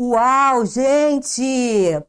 Uau, gente!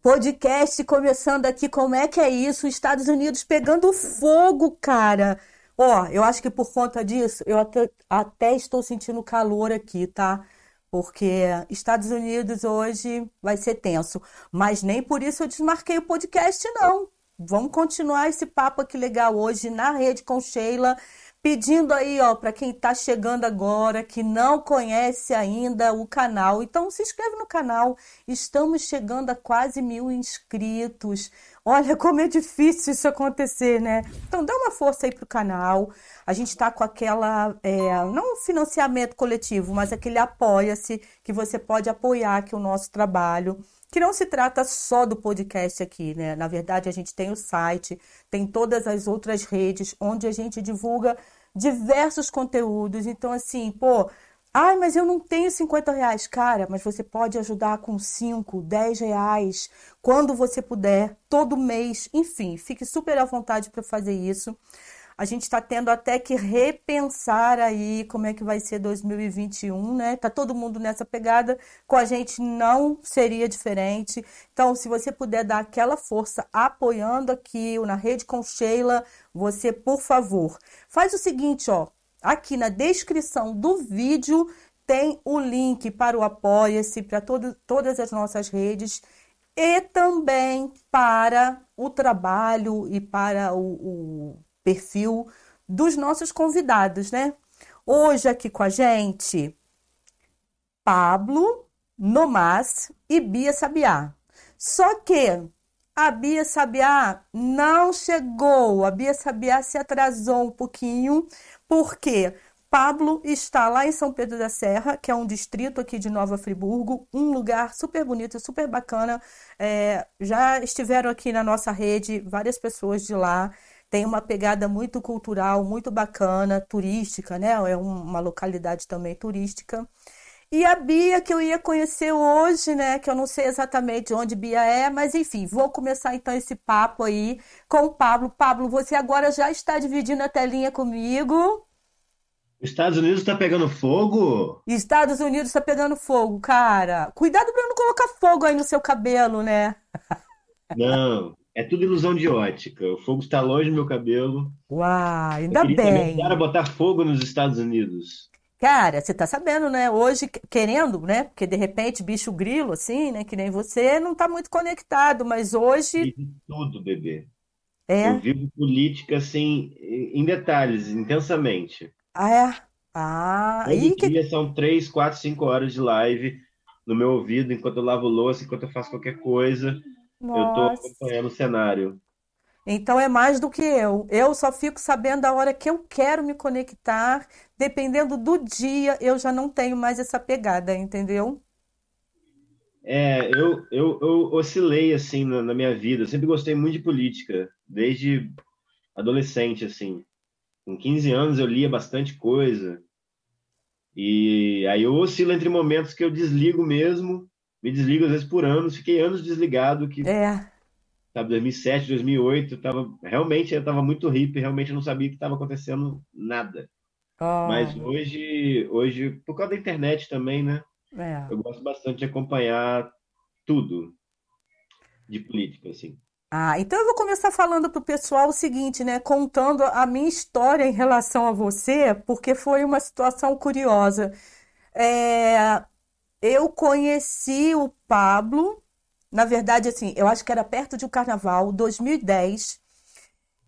Podcast começando aqui. Como é que é isso? Estados Unidos pegando fogo, cara. Ó, eu acho que por conta disso, eu até, até estou sentindo calor aqui, tá? Porque Estados Unidos hoje vai ser tenso. Mas nem por isso eu desmarquei o podcast, não. Vamos continuar esse papo aqui legal hoje na rede com Sheila pedindo aí, ó, para quem está chegando agora, que não conhece ainda o canal, então se inscreve no canal. Estamos chegando a quase mil inscritos. Olha como é difícil isso acontecer, né? Então dá uma força aí pro canal. A gente está com aquela, é, não financiamento coletivo, mas aquele apoia-se que você pode apoiar aqui o nosso trabalho que não se trata só do podcast aqui, né? Na verdade, a gente tem o site, tem todas as outras redes onde a gente divulga diversos conteúdos. Então, assim, pô, ai, mas eu não tenho 50 reais. Cara, mas você pode ajudar com 5, 10 reais, quando você puder, todo mês. Enfim, fique super à vontade para fazer isso. A gente está tendo até que repensar aí como é que vai ser 2021, né? Tá todo mundo nessa pegada, com a gente não seria diferente. Então, se você puder dar aquela força apoiando aqui na rede com Sheila, você, por favor, faz o seguinte, ó, aqui na descrição do vídeo tem o link para o Apoia-se, para todas as nossas redes e também para o trabalho e para o, o perfil dos nossos convidados, né? Hoje aqui com a gente, Pablo Nomás e Bia Sabiá. Só que a Bia Sabiá não chegou, a Bia Sabiá se atrasou um pouquinho, porque Pablo está lá em São Pedro da Serra, que é um distrito aqui de Nova Friburgo, um lugar super bonito, super bacana. É, já estiveram aqui na nossa rede várias pessoas de lá tem uma pegada muito cultural, muito bacana, turística, né? É uma localidade também turística. E a Bia, que eu ia conhecer hoje, né? Que eu não sei exatamente onde Bia é, mas enfim, vou começar então esse papo aí com o Pablo. Pablo, você agora já está dividindo a telinha comigo. Estados Unidos está pegando fogo? Estados Unidos está pegando fogo, cara. Cuidado para não colocar fogo aí no seu cabelo, né? Não, é tudo ilusão de ótica. O fogo está longe do meu cabelo. Uau, ainda eu bem. Para botar fogo nos Estados Unidos. Cara, você tá sabendo, né? Hoje, querendo, né? Porque de repente, bicho grilo, assim, né? Que nem você, não tá muito conectado, mas hoje. tudo, bebê. É. Eu vivo política, assim, em detalhes, intensamente. Ah, é? Ah, Todo e dia que... são três, quatro, cinco horas de live no meu ouvido, enquanto eu lavo louça, enquanto eu faço qualquer coisa. Eu estou acompanhando o cenário. Então é mais do que eu. Eu só fico sabendo a hora que eu quero me conectar. Dependendo do dia, eu já não tenho mais essa pegada, entendeu? É, eu, eu, eu oscilei assim na, na minha vida. Eu sempre gostei muito de política, desde adolescente, assim. Com 15 anos eu lia bastante coisa. E aí eu oscilo entre momentos que eu desligo mesmo me desligo às vezes por anos, fiquei anos desligado, que é. Sabe, 2007, 2008, tava, realmente eu estava muito hippie, realmente eu não sabia que estava acontecendo nada. Oh. Mas hoje, hoje, por causa da internet também, né? É. Eu gosto bastante de acompanhar tudo de política, assim. Ah, então eu vou começar falando para o pessoal o seguinte, né? Contando a minha história em relação a você, porque foi uma situação curiosa. É, eu conheci o Pablo, na verdade, assim, eu acho que era perto de um carnaval, 2010.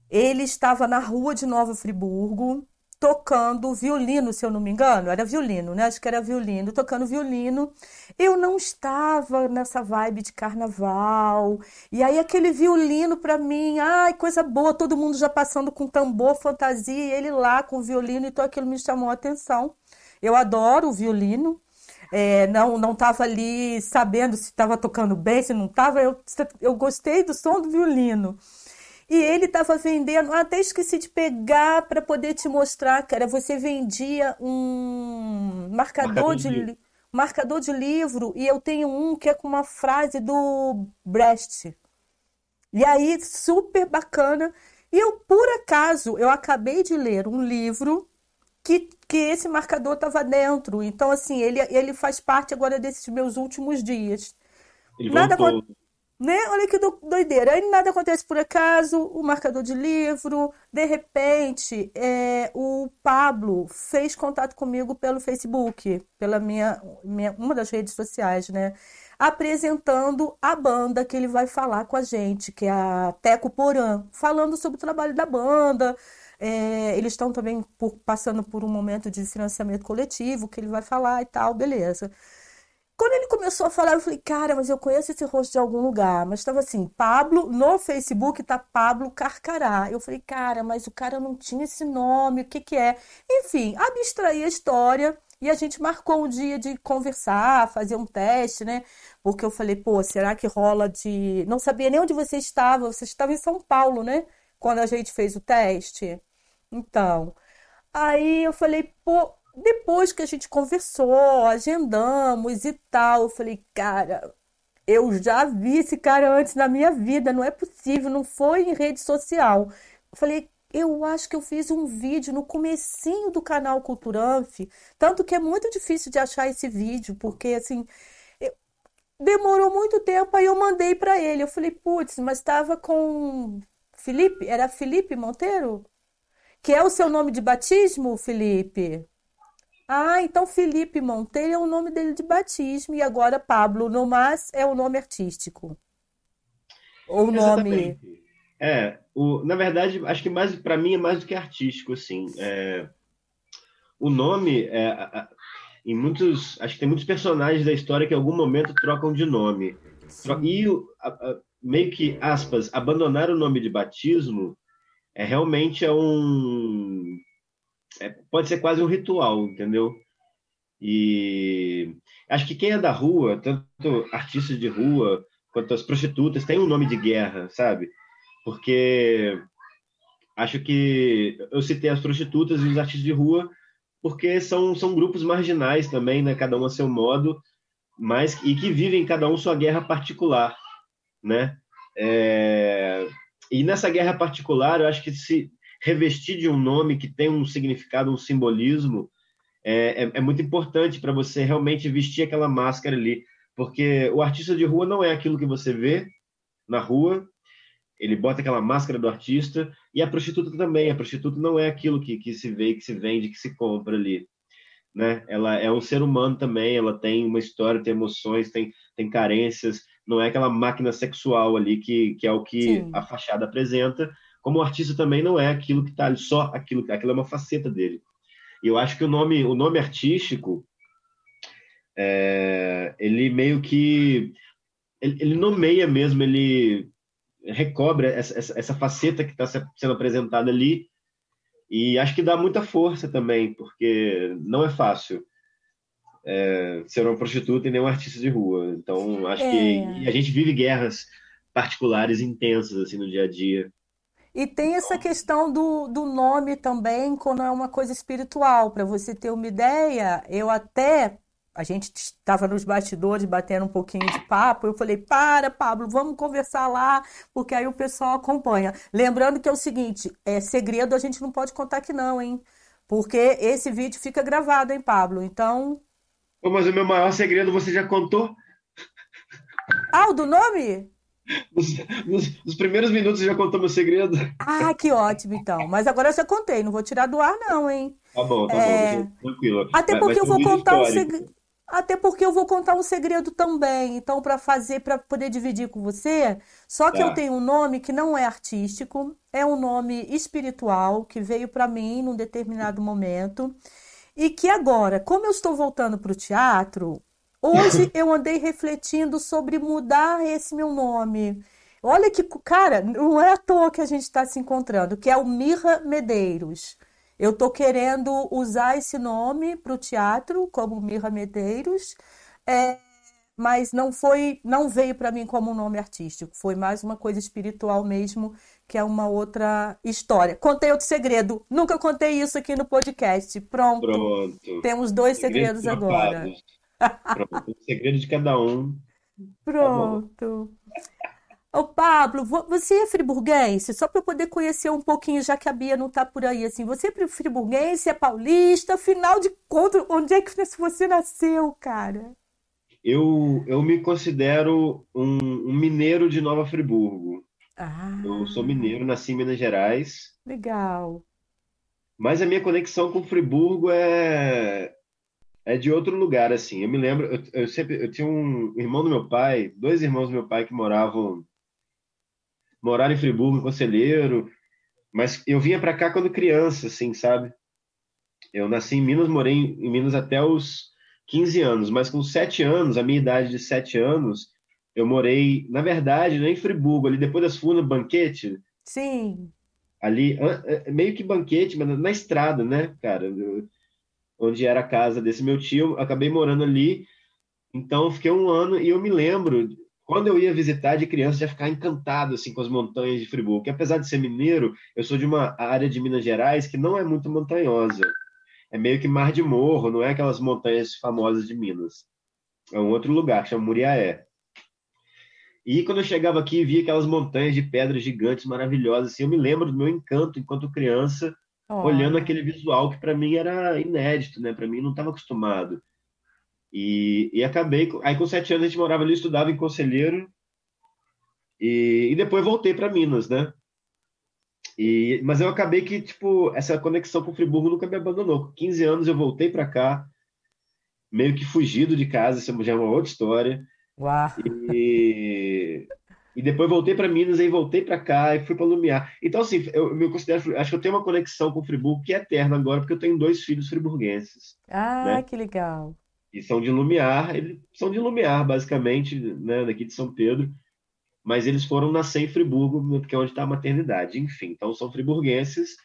Ele estava na rua de Nova Friburgo, tocando violino, se eu não me engano, era violino, né? Acho que era violino, tocando violino. Eu não estava nessa vibe de carnaval. E aí aquele violino para mim, ai, coisa boa, todo mundo já passando com tambor, fantasia, e ele lá com o violino, então aquilo me chamou a atenção. Eu adoro o violino é, não não estava ali sabendo se estava tocando bem, se não estava. Eu, eu gostei do som do violino. E ele estava vendendo, até esqueci de pegar para poder te mostrar, cara. Você vendia um marcador, marcador de, de marcador de livro e eu tenho um que é com uma frase do Brecht. E aí, super bacana. E eu, por acaso, eu acabei de ler um livro que, que esse marcador estava dentro. Então, assim, ele, ele faz parte agora desses meus últimos dias. Ele Nada voltou. né? Olha que do- doideira. Aí nada acontece por acaso, o marcador de livro, de repente, é, o Pablo fez contato comigo pelo Facebook, pela minha, minha- uma das redes sociais, né? Apresentando a banda que ele vai falar com a gente, que é a Teco Porã, falando sobre o trabalho da banda. É, eles estão também por- passando por um momento de financiamento coletivo, que ele vai falar e tal, beleza. Quando ele começou a falar, eu falei, cara, mas eu conheço esse rosto de algum lugar. Mas estava assim, Pablo, no Facebook tá Pablo Carcará. Eu falei, cara, mas o cara não tinha esse nome, o que que é? Enfim, abstraí a história e a gente marcou um dia de conversar, fazer um teste, né? Porque eu falei, pô, será que rola de. Não sabia nem onde você estava, você estava em São Paulo, né? Quando a gente fez o teste. Então, aí eu falei, pô, depois que a gente conversou, agendamos e tal, eu falei, cara, eu já vi esse cara antes na minha vida, não é possível, não foi em rede social. Eu falei, eu acho que eu fiz um vídeo no comecinho do canal Culturanf, tanto que é muito difícil de achar esse vídeo, porque assim, eu- demorou muito tempo, aí eu mandei pra ele. Eu falei, putz, mas estava com Felipe, era Felipe Monteiro? Que é o seu nome de batismo, Felipe? Ah, então Felipe Monteiro é o nome dele de batismo e agora Pablo Nomas é o nome artístico. Ou o nome. É, o, na verdade, acho que mais para mim é mais do que artístico, assim. É, o nome, é, a- em muitos, acho que tem muitos personagens da história que em algum momento trocam de nome. Tro- E a- a- meio que, aspas, abandonar o nome de batismo é realmente é um. é- pode ser quase um ritual, entendeu? E acho que quem é da rua, tanto artistas de rua quanto as prostitutas, tem um nome de guerra, sabe? Porque acho que eu citei as prostitutas e os artistas de rua porque são, são grupos marginais também, né? Cada um a seu modo, mas e que vivem cada um sua guerra particular, né? É, e nessa guerra particular, eu acho que se revestir de um nome que tem um significado, um simbolismo, é, é, é muito importante para você realmente vestir aquela máscara ali, porque o artista de rua não é aquilo que você vê na rua, ele bota aquela máscara do artista, e a prostituta também, a prostituta não é aquilo que, que se vê, que se vende, que se compra ali, né? Ela é um ser humano também, ela tem uma história, tem emoções, tem, tem carências, não é aquela máquina sexual ali que, que é o que Sim. a fachada apresenta, como o artista também não é aquilo que está ali, só aquilo, aquilo é uma faceta dele. E eu acho que o nome, o nome artístico, é, ele meio que ele, ele nomeia mesmo, ele recobre essa, essa, essa faceta que está sendo apresentada ali e acho que dá muita força também, porque não é fácil é, ser uma prostituta e nem um artista de rua. Então acho É. que a gente vive guerras particulares intensas assim no dia a dia. E tem essa questão do, do nome também, quando é uma coisa espiritual. Para você ter uma ideia, eu até. A gente estava nos bastidores batendo um pouquinho de papo. Eu falei: para, Pablo, vamos conversar lá, porque aí o pessoal acompanha. Lembrando que é o seguinte: é segredo, a gente não pode contar aqui, não, hein? Porque esse vídeo fica gravado, hein, Pablo? Então. Pô, Mas o meu maior segredo você já contou? Ah, o do nome? Nos, nos- nos primeiros minutos você já contou meu segredo? Ah, que ótimo, então. Mas agora eu já contei, não vou tirar do ar, não, hein? Tá bom, tá É. bom, tranquilo. Até porque eu vou contar um segredo. Até porque eu vou contar um segredo também. Então, para fazer, para poder dividir com você, só que Tá. eu tenho um nome que não é artístico, é um nome espiritual que veio para mim num determinado momento e que agora, como eu estou voltando para o teatro, hoje eu andei refletindo sobre mudar esse meu nome. Olha que, cara, não é à toa que a gente está se encontrando, que é o Mirra Medeiros. Eu tô querendo usar esse nome para o teatro como Mirra Medeiros, é, mas não foi, não veio para mim como um nome artístico. Foi mais uma coisa espiritual mesmo, que é uma outra história. Contei outro segredo. Nunca contei isso aqui no podcast. Pronto. Pronto. Temos dois Segredos segredos agora. Pronto. O segredo de cada um. Pronto. Ô, Pablo, você é friburguense? Só para eu poder conhecer um pouquinho, já que a Bia não está por aí, assim. Você é friburguense, é paulista? Afinal de contas, onde é que você nasceu, cara? Eu, eu me considero um, um mineiro de Nova Friburgo. Ah, Eu sou mineiro, nasci em Minas Gerais, legal. mas a minha conexão com Friburgo é, é de outro lugar, assim. Eu me lembro, eu, eu sempre, eu tinha um irmão do meu pai, dois irmãos do meu pai que moravam, moraram em Friburgo, em Conselheiro, mas eu vinha para cá quando criança, assim, sabe? Eu nasci em Minas, morei em Minas até os 15 anos, mas com 7 anos, a minha idade de 7 anos, eu morei, na verdade, não é em Friburgo, ali depois das Furnas, Banquete, Sim. ali, an- é meio que Banquete, mas na estrada, né, cara? Eu- onde era a casa desse meu tio, acabei morando ali, então fiquei um ano e eu me lembro, quando eu ia visitar de criança, já ficar encantado assim com as montanhas de Friburgo, que apesar de ser mineiro, eu sou de uma área de Minas Gerais que não é muito montanhosa. É meio que mar de morro, não é aquelas montanhas famosas de Minas. É um outro lugar, chama Muriaé. E quando eu chegava aqui e via aquelas montanhas de pedras gigantes maravilhosas, assim, eu me lembro do meu encanto enquanto criança olhando Olha. aquele visual que para mim era inédito, né? Para mim não estava acostumado. E, e acabei. Aí com sete anos a gente morava ali, estudava em Conselheiro e, e depois voltei para Minas, né? E, mas eu acabei que, tipo, essa conexão com Friburgo nunca me abandonou. Com 15 anos eu voltei para cá, meio que fugido de casa, isso já é uma outra história. Uau. E, e depois voltei para Minas, aí voltei para cá e fui para Lumiar. Então, assim, eu me considero, acho que eu tenho uma conexão com Friburgo que é eterna agora, porque eu tenho dois filhos friburguenses, Ah, né? que legal. E são de Lumiar, eles são de Lumiar, basicamente, né, daqui de São Pedro, mas eles foram nascer em Friburgo, porque é onde está a maternidade, enfim. Então, são friburguenses,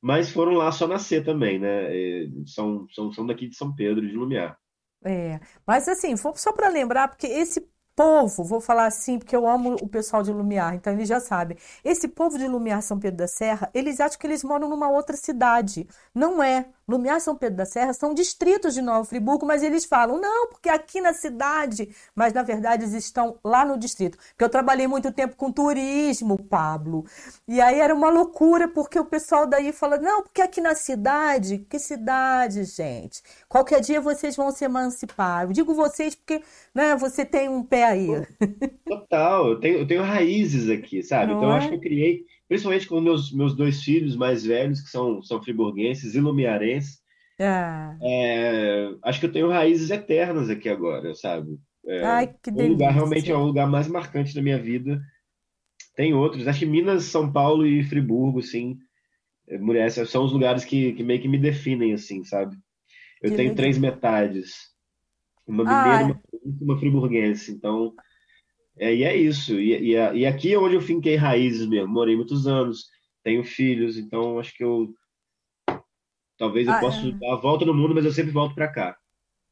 mas foram lá só nascer também, né? E São, são, são daqui de São Pedro, de Lumiar. É, mas assim, só para lembrar, porque esse povo, vou falar assim, porque eu amo o pessoal de Lumiar, então eles já sabem. Esse povo de Lumiar São Pedro da Serra, eles acham que eles moram numa outra cidade. Não é. Lumiar São Pedro da Serra são distritos de Nova Friburgo, mas eles falam, não, porque aqui na cidade, mas na verdade eles estão lá no distrito. Porque eu trabalhei muito tempo com turismo, Pablo. E aí era uma loucura, porque o pessoal daí fala, não, porque aqui na cidade, que cidade, gente? Qualquer dia vocês vão se emancipar. Eu digo vocês porque, né, você tem um pé aí, Total, eu tenho, eu tenho raízes aqui, sabe? Então, não eu acho que é? eu criei, principalmente com meus, meus dois filhos mais velhos, que são, são friburguenses e lumiarenses, Ah, é, acho que eu tenho raízes eternas aqui agora, sabe? ai, que O lugar realmente é delícia. o lugar mais marcante da minha vida. Tem outros, acho que Minas, São Paulo e Friburgo, sim, é, mulher, são os lugares que, que meio que me definem, assim, sabe? Eu Que tenho três metades, uma mineira, uma, uma friburguense, então. É, e é isso. E, e, e aqui é onde eu finquei raízes mesmo. Morei muitos anos, tenho filhos, então acho que eu talvez eu ah, possa é. dar a volta no mundo, mas eu sempre volto para cá.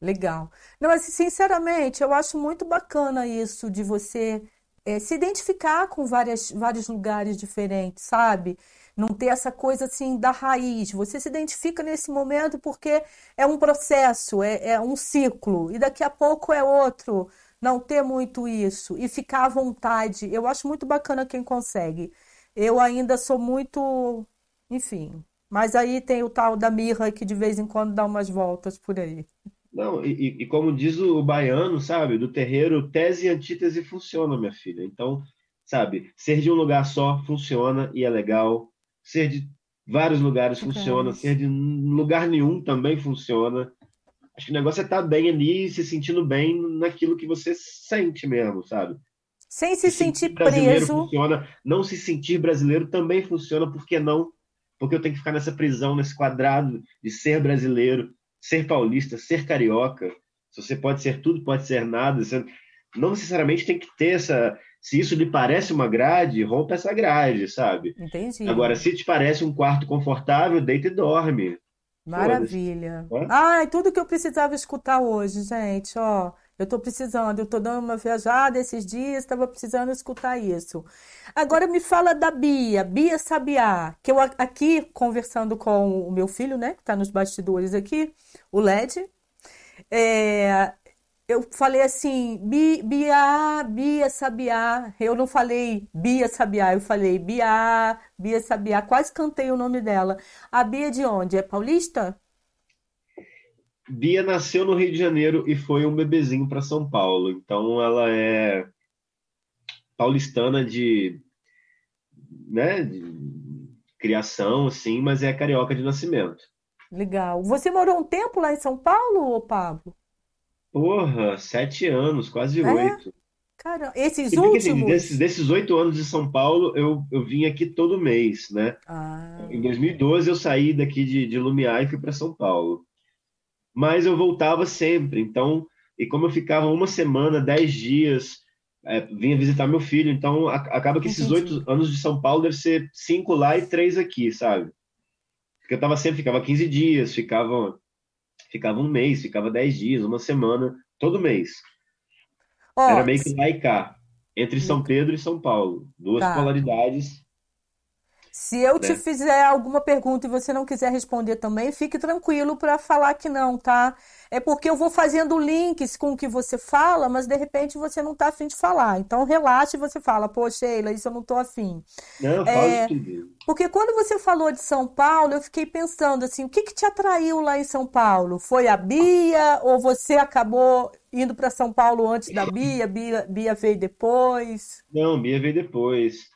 Legal. Não, mas sinceramente, eu acho muito bacana isso de você eh, se identificar com várias, vários lugares diferentes, sabe? Não ter essa coisa assim da raiz. Você se identifica nesse momento porque é um processo, é, é um ciclo, e daqui a pouco é outro. Não ter muito isso e ficar à vontade. Eu acho muito bacana quem consegue. Eu ainda sou muito, enfim. Mas aí tem o tal da mirra que de vez em quando dá umas voltas por aí. Não, e, e- como diz o, o baiano, sabe, do terreiro, tese e antítese funciona, minha filha. Então, sabe, ser de um lugar só funciona e é legal. Ser de vários lugares funciona. Ser de lugar nenhum também funciona. Acho que o negócio é estar bem ali, se sentindo bem naquilo que você sente mesmo, sabe? Sem Se se sentir sentir brasileiro preso. funciona, não se sentir brasileiro também funciona, por que não? Porque eu tenho que ficar nessa prisão, nesse quadrado de ser brasileiro, ser paulista, ser carioca. Se você pode ser tudo, pode ser nada. Você não necessariamente tem que ter essa. Se isso lhe parece uma grade, rompa essa grade, sabe? Entendi. Agora, se te parece um quarto confortável, deita e dorme. Maravilha. Ai, tudo que eu precisava escutar hoje, gente, ó. Eu tô precisando, eu tô dando uma viajada esses dias, estava precisando escutar isso. Agora me fala da Bia, Bia Sabiá, que eu aqui conversando com o meu filho, né, que tá nos bastidores aqui, o LED, é, eu falei assim, Bi, Bia, Bia Sabiá. Eu não falei Bia Sabiá, eu falei Bia, Bia Sabiá. Quase cantei o nome dela. A Bia de onde? É paulista? Bia nasceu no Rio de Janeiro e foi um bebezinho para São Paulo. Então ela é paulistana de, né, de criação, assim, mas é carioca de nascimento. Legal. Você morou um tempo lá em São Paulo, Pablo? Porra, sete anos, quase é? oito. Cara, esses porque, assim, últimos. Desses, desses oito anos de São Paulo, eu, eu vim aqui todo mês, né? Ah. Em 2012 eu saí daqui de, de Lumiar e fui para São Paulo. Mas eu voltava sempre, então, e como eu ficava uma semana, dez dias, é, vinha visitar meu filho, então a, acaba que esses oito anos de São Paulo deve ser cinco lá e três aqui, sabe? Porque eu tava sempre, ficava 15 dias, ficava ficava um mês, ficava dez dias, uma semana, todo mês. Oh, Era meio que lá e cá, entre São Pedro e São Paulo. Duas tá. polaridades. Se eu né? te fizer alguma pergunta e você não quiser responder também, fique tranquilo para falar que não, tá? É porque eu vou fazendo links com o que você fala, mas de repente você não está afim de falar. Então relaxa e você fala, pô, Sheila, isso eu não estou afim. Não, é, tudo. Porque quando você falou de São Paulo, eu fiquei pensando assim, o que, que te atraiu lá em São Paulo? Foi a Bia ou você acabou indo para São Paulo antes da Bia? Bia? Bia veio depois? Não, Bia veio depois.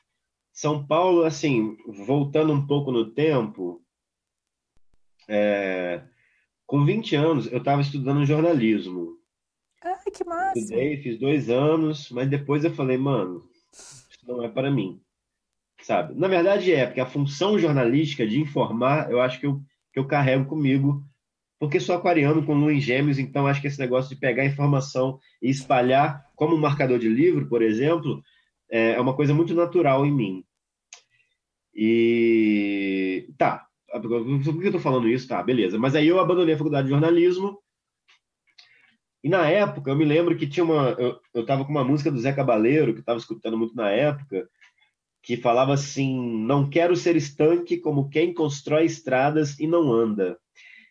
São Paulo, assim, voltando um pouco no tempo, é, com 20 anos, eu estava estudando jornalismo. Ai, que massa! Estudei, fiz dois anos, mas depois eu falei, mano, isso não é para mim. Sabe? Na verdade é, porque a função jornalística de informar, eu acho que eu, que eu carrego comigo, porque sou aquariano com lua em gêmeos, então acho que esse negócio de pegar informação e espalhar, como um marcador de livro, por exemplo, é, é uma coisa muito natural em mim. E tá, por que eu tô falando isso? Tá, beleza. Mas aí eu abandonei a faculdade de jornalismo. E na época, eu me lembro que tinha uma. Eu, eu tava com uma música do Zé Cabaleiro, que eu tava escutando muito na época, que falava assim: Não quero ser estanque como quem constrói estradas e não anda.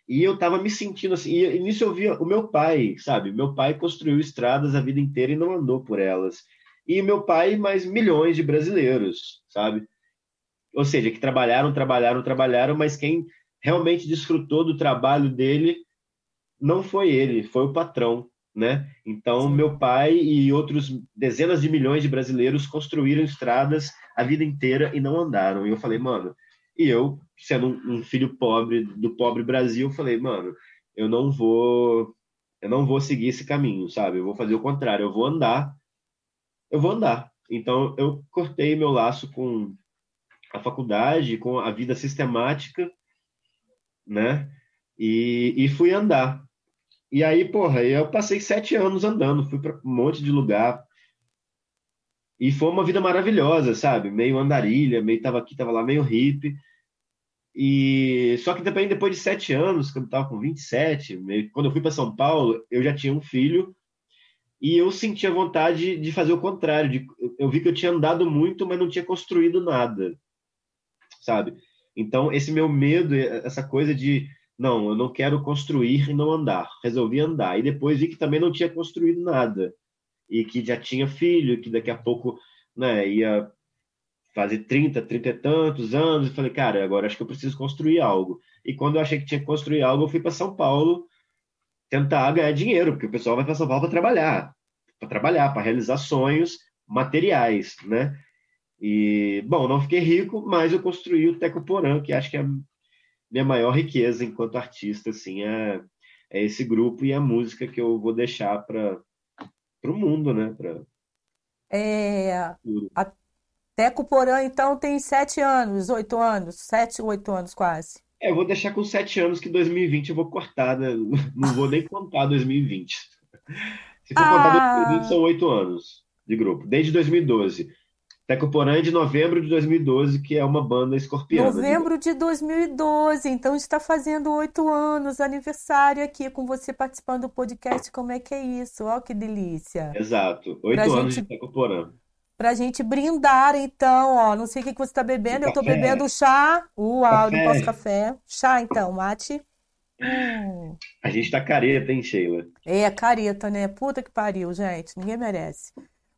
E eu tava me sentindo assim. E nisso eu via o meu pai, sabe? Meu pai construiu estradas a vida inteira e não andou por elas. E meu pai, mais milhões de brasileiros, sabe? ou seja, que trabalharam, trabalharam, trabalharam, mas quem realmente desfrutou do trabalho dele não foi ele, foi o patrão, né? Então, meu pai e outros dezenas de milhões de brasileiros construíram estradas a vida inteira e não andaram. E eu falei, mano, e eu, sendo um, um filho pobre do pobre Brasil, falei, mano, eu não vou eu não vou seguir esse caminho, sabe? Eu vou fazer o contrário, eu vou andar. Eu vou andar. Então, eu cortei meu laço com a faculdade, com a vida sistemática, né? E, e fui andar. E aí, porra, eu passei sete anos andando, fui para um monte de lugar. E foi uma vida maravilhosa, sabe? Meio andarilha, meio tava aqui, tava lá, meio hippie. E só que também depois de sete anos, quando eu tava com 27, meio... quando eu fui para São Paulo, eu já tinha um filho e eu sentia vontade de fazer o contrário. De... Eu vi que eu tinha andado muito, mas não tinha construído nada sabe? Então, esse meu medo, essa coisa de não, eu não quero construir e não andar. Resolvi andar. E depois vi que também não tinha construído nada. E que já tinha filho, que daqui a pouco né, ia fazer 30, 30 e tantos anos. E falei, cara, agora acho que eu preciso construir algo. E quando eu achei que tinha que construir algo, eu fui para São Paulo tentar ganhar dinheiro, porque o pessoal vai para São Paulo para trabalhar. Para trabalhar, para realizar sonhos materiais, né? E, bom, não fiquei rico, mas eu construí o Teco Porã, que acho que é a minha maior riqueza enquanto artista, assim, é, é esse grupo e a música que eu vou deixar para o mundo, né? Pra... É, a Teco Porã, então, tem sete anos, oito anos, sete, oito anos quase. É, eu vou deixar com sete anos, que 2020 eu vou cortar, né? não vou nem contar 2020. Se for ah. contar 2020, são oito anos de grupo, desde 2012. Tecoporã é de novembro de 2012, que é uma banda escorpiana. Novembro de 2012, então está fazendo oito anos, aniversário aqui com você participando do podcast. Como é que é isso? Olha que delícia. Exato, oito anos gente, de Tecoporã. Pra gente brindar, então, ó. Não sei o que você está bebendo, eu estou bebendo chá. Uau, não posso café. Chá, então, mate. Hum. A gente tá careta, hein, Sheila? É, careta, né? Puta que pariu, gente. Ninguém merece.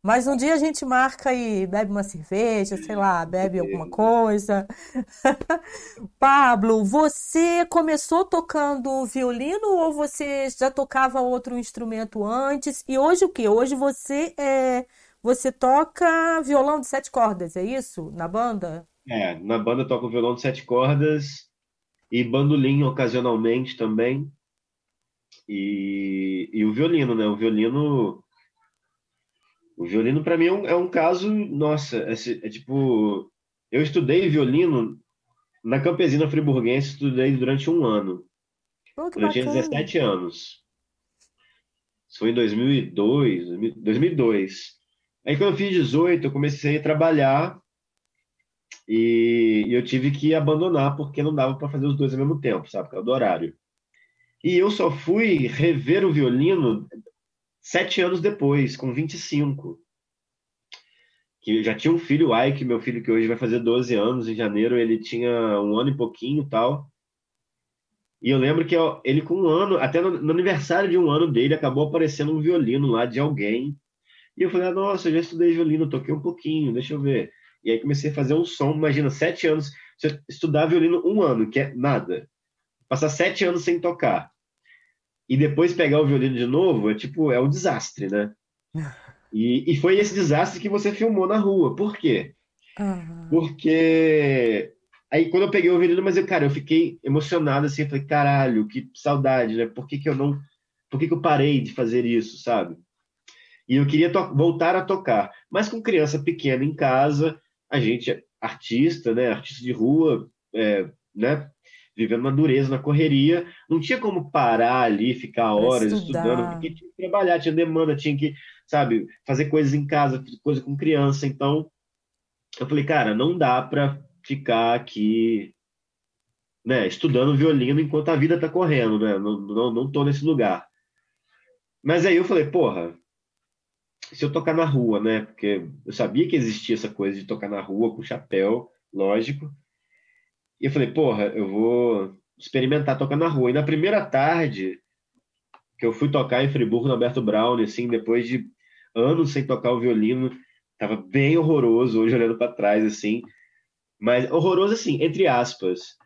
Mas um dia a gente marca e bebe uma cerveja, sei lá, bebe alguma coisa. Pablo, você começou tocando violino ou você já tocava outro instrumento antes? E hoje o quê? Hoje você é, você toca violão de sete cordas, é isso? Na banda? É, na banda eu toco violão de sete cordas e bandolim ocasionalmente também. E, e o violino, né? O violino o violino, para mim, é um, é um, caso, nossa, é, é, tipo. Eu estudei violino na Campesina Friburguense, estudei durante um ano. Quando eu tinha 17 anos. Isso foi em 2002, 2002. Aí, quando eu fiz 18, eu comecei a trabalhar e eu tive que abandonar porque não dava para fazer os dois ao mesmo tempo, sabe? Por causa do horário. E eu só fui rever o violino sete anos depois, com 25. Que já tinha um filho, o Ike, meu filho que hoje vai fazer 12 anos, em janeiro ele tinha um ano e pouquinho tal. E eu lembro que ele com um ano, até no aniversário de um ano dele, acabou aparecendo um violino lá de alguém. E eu falei, ah, nossa, eu já estudei violino, toquei um pouquinho, deixa eu ver. E aí comecei a fazer um som, imagina, sete anos, você estudar violino um ano, que é nada. Passar sete anos sem tocar e depois pegar o violino de novo, é tipo, é um desastre, né? E, e foi esse desastre que você filmou na rua. Por quê? Uhum. Porque aí quando eu peguei o violino, mas eu, cara, eu fiquei emocionado assim, eu falei, caralho, que saudade, né? Por que, que eu não. Por que, que eu parei de fazer isso, sabe? E eu queria voltar a tocar. Mas com criança pequena em casa, a gente, artista, né? Artista de rua, é, né? vivendo uma dureza na correria, não tinha como parar ali, ficar horas estudando, porque tinha que trabalhar, tinha demanda, tinha que, sabe, fazer coisas em casa, coisa com criança. Então, eu falei, cara, não dá para ficar aqui, né, estudando violino enquanto a vida tá correndo, né? Não, não, não tô nesse lugar. Mas aí eu falei, porra, se eu tocar na rua, né? Porque eu sabia que existia essa coisa de tocar na rua com chapéu, lógico. E eu falei, porra, eu vou experimentar tocar na rua. E na primeira tarde que eu fui tocar em Friburgo, no Alberto Brown, assim, depois de anos sem tocar o violino, tava bem horroroso hoje olhando para trás, assim. Mas horroroso, assim, entre aspas.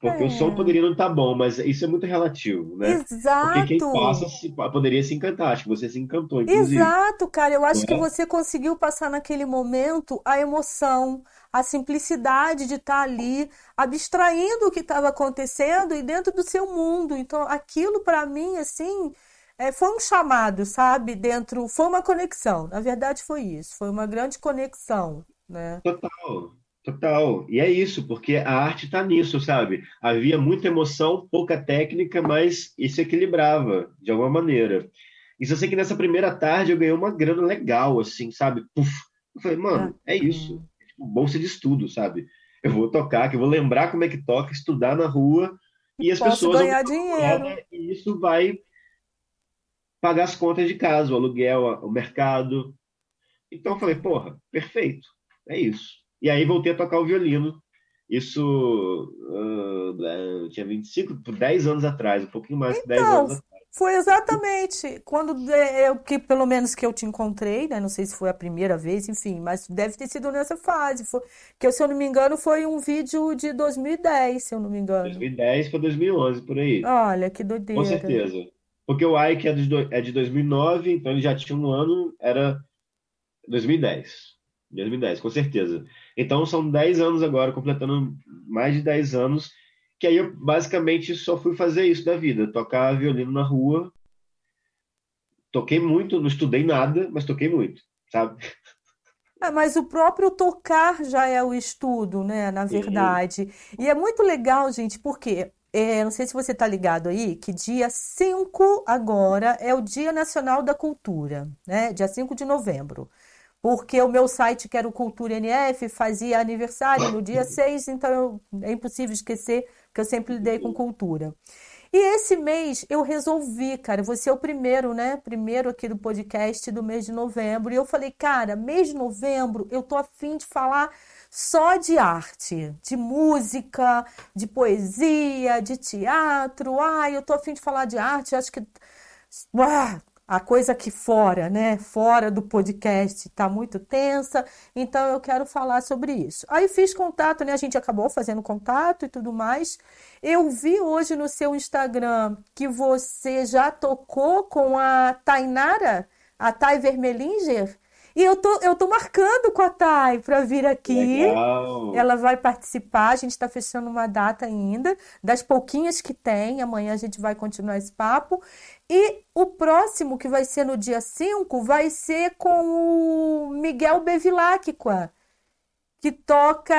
Porque é. o som poderia não estar tá bom, mas isso é muito relativo, né? Exato. Porque quem passa se, poderia se encantar. Acho que você se encantou, inclusive. Exato, cara. Eu acho é? que você conseguiu passar naquele momento a emoção, a simplicidade de estar ali, abstraindo o que estava acontecendo e dentro do seu mundo. Então, aquilo para mim, assim, é, foi um chamado, sabe? Dentro, foi uma conexão. Na verdade, foi isso. Foi uma grande conexão, né? Total. Total. E é isso, porque a arte está nisso, sabe? Havia muita emoção, pouca técnica, mas isso equilibrava de alguma maneira. E só sei que nessa primeira tarde eu ganhei uma grana legal, assim, sabe? Puf. Eu falei, mano, é isso bolsa de estudo, sabe? Eu vou tocar, que eu vou lembrar como é que toca, estudar na rua e as Posso pessoas ganhar dinheiro. E isso vai pagar as contas de casa, o aluguel, o mercado. Então eu falei, porra, perfeito, é isso. E aí voltei a tocar o violino. Isso uh, tinha 25, 10 anos atrás, um pouquinho mais então, 10 anos atrás. Foi exatamente quando é, eu que pelo menos que eu te encontrei, né? Não sei se foi a primeira vez, enfim, mas deve ter sido nessa fase. Foi, que se eu não me engano foi um vídeo de 2010, se eu não me engano. 2010 para 2011 por aí. Olha que doideira. Com certeza. Porque o Ike é de, é de 2009, então ele já tinha um ano, era 2010. 2010, com certeza. Então são 10 anos agora, completando mais de 10 anos que aí eu basicamente só fui fazer isso da vida, tocar violino na rua. Toquei muito, não estudei nada, mas toquei muito, sabe? É, mas o próprio tocar já é o estudo, né? Na verdade. E é muito legal, gente, porque é, não sei se você está ligado aí, que dia 5 agora é o Dia Nacional da Cultura, né? Dia 5 de novembro. Porque o meu site, que era o Cultura NF, fazia aniversário no dia 6, então eu, é impossível esquecer que eu sempre lidei com cultura. E esse mês eu resolvi, cara, você é o primeiro, né? Primeiro aqui do podcast do mês de novembro. E eu falei, cara, mês de novembro eu tô afim de falar só de arte, de música, de poesia, de teatro. Ai, eu tô afim de falar de arte, acho que. Ah, a coisa aqui fora, né? Fora do podcast está muito tensa, então eu quero falar sobre isso. Aí fiz contato, né? A gente acabou fazendo contato e tudo mais. Eu vi hoje no seu Instagram que você já tocou com a Tainara, a Thay Vermelinger. E eu tô, eu tô marcando com a Thay para vir aqui. Legal. Ela vai participar. A gente está fechando uma data ainda, das pouquinhas que tem. Amanhã a gente vai continuar esse papo. E o próximo, que vai ser no dia 5, vai ser com o Miguel Bevilacqua, que toca.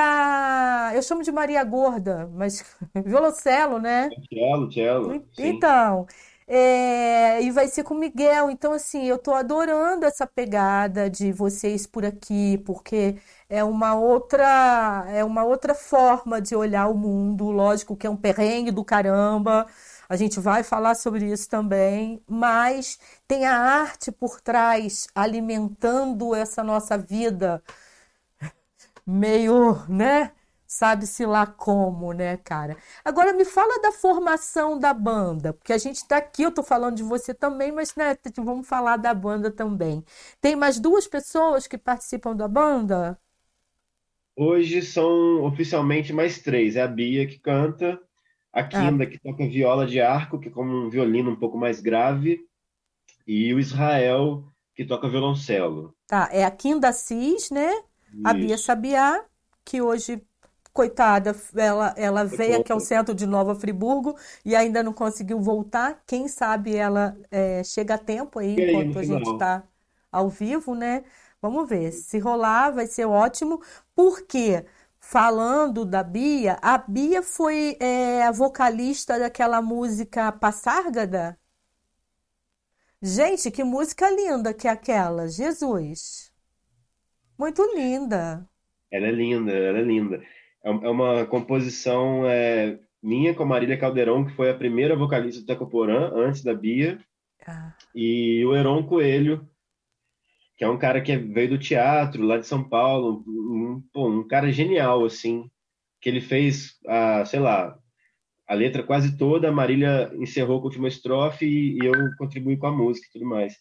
Eu chamo de Maria Gorda, mas violoncelo, né? Cello, cello. Sim. É, e vai ser com o Miguel. Então, assim, eu tô adorando essa pegada de vocês por aqui, porque é uma outra, é uma outra forma de olhar o mundo. Lógico que é um perrengue do caramba. A gente vai falar sobre isso também, mas tem a arte por trás alimentando essa nossa vida meio, né? Sabe-se lá como, né, cara? Agora me fala da formação da banda, porque a gente tá aqui, eu tô falando de você também, mas né, vamos falar da banda também. Tem mais duas pessoas que participam da banda? Hoje são oficialmente mais três. É a Bia que canta, a Kinda que toca viola de arco, que é como um violino um pouco mais grave, e o Israel que toca violoncelo. Tá, é a Kinda Assis, né? A Bia Isso. Sabiá, que hoje coitada, ela, ela veio aqui ao centro de Nova Friburgo e ainda não conseguiu voltar. Quem sabe ela é, chega a tempo aí, aí, enquanto a gente está ao vivo, né? Vamos ver. Se rolar, vai ser ótimo. Porque, falando da Bia, a Bia foi é, a vocalista daquela música Passárgada. Gente, que música linda que é aquela. Jesus. Muito linda. Ela é linda, ela é linda. É é uma composição é, minha com a Marília Caldeirão, que foi a primeira vocalista do Tecoporã, antes da Bia, Ah, e o Heron Coelho, que é um cara que veio do teatro lá de São Paulo, um, pô, um cara genial, assim, que ele fez, a, sei lá, a letra quase toda, a Marília encerrou com a última estrofe e, e eu contribuí com a música e tudo mais.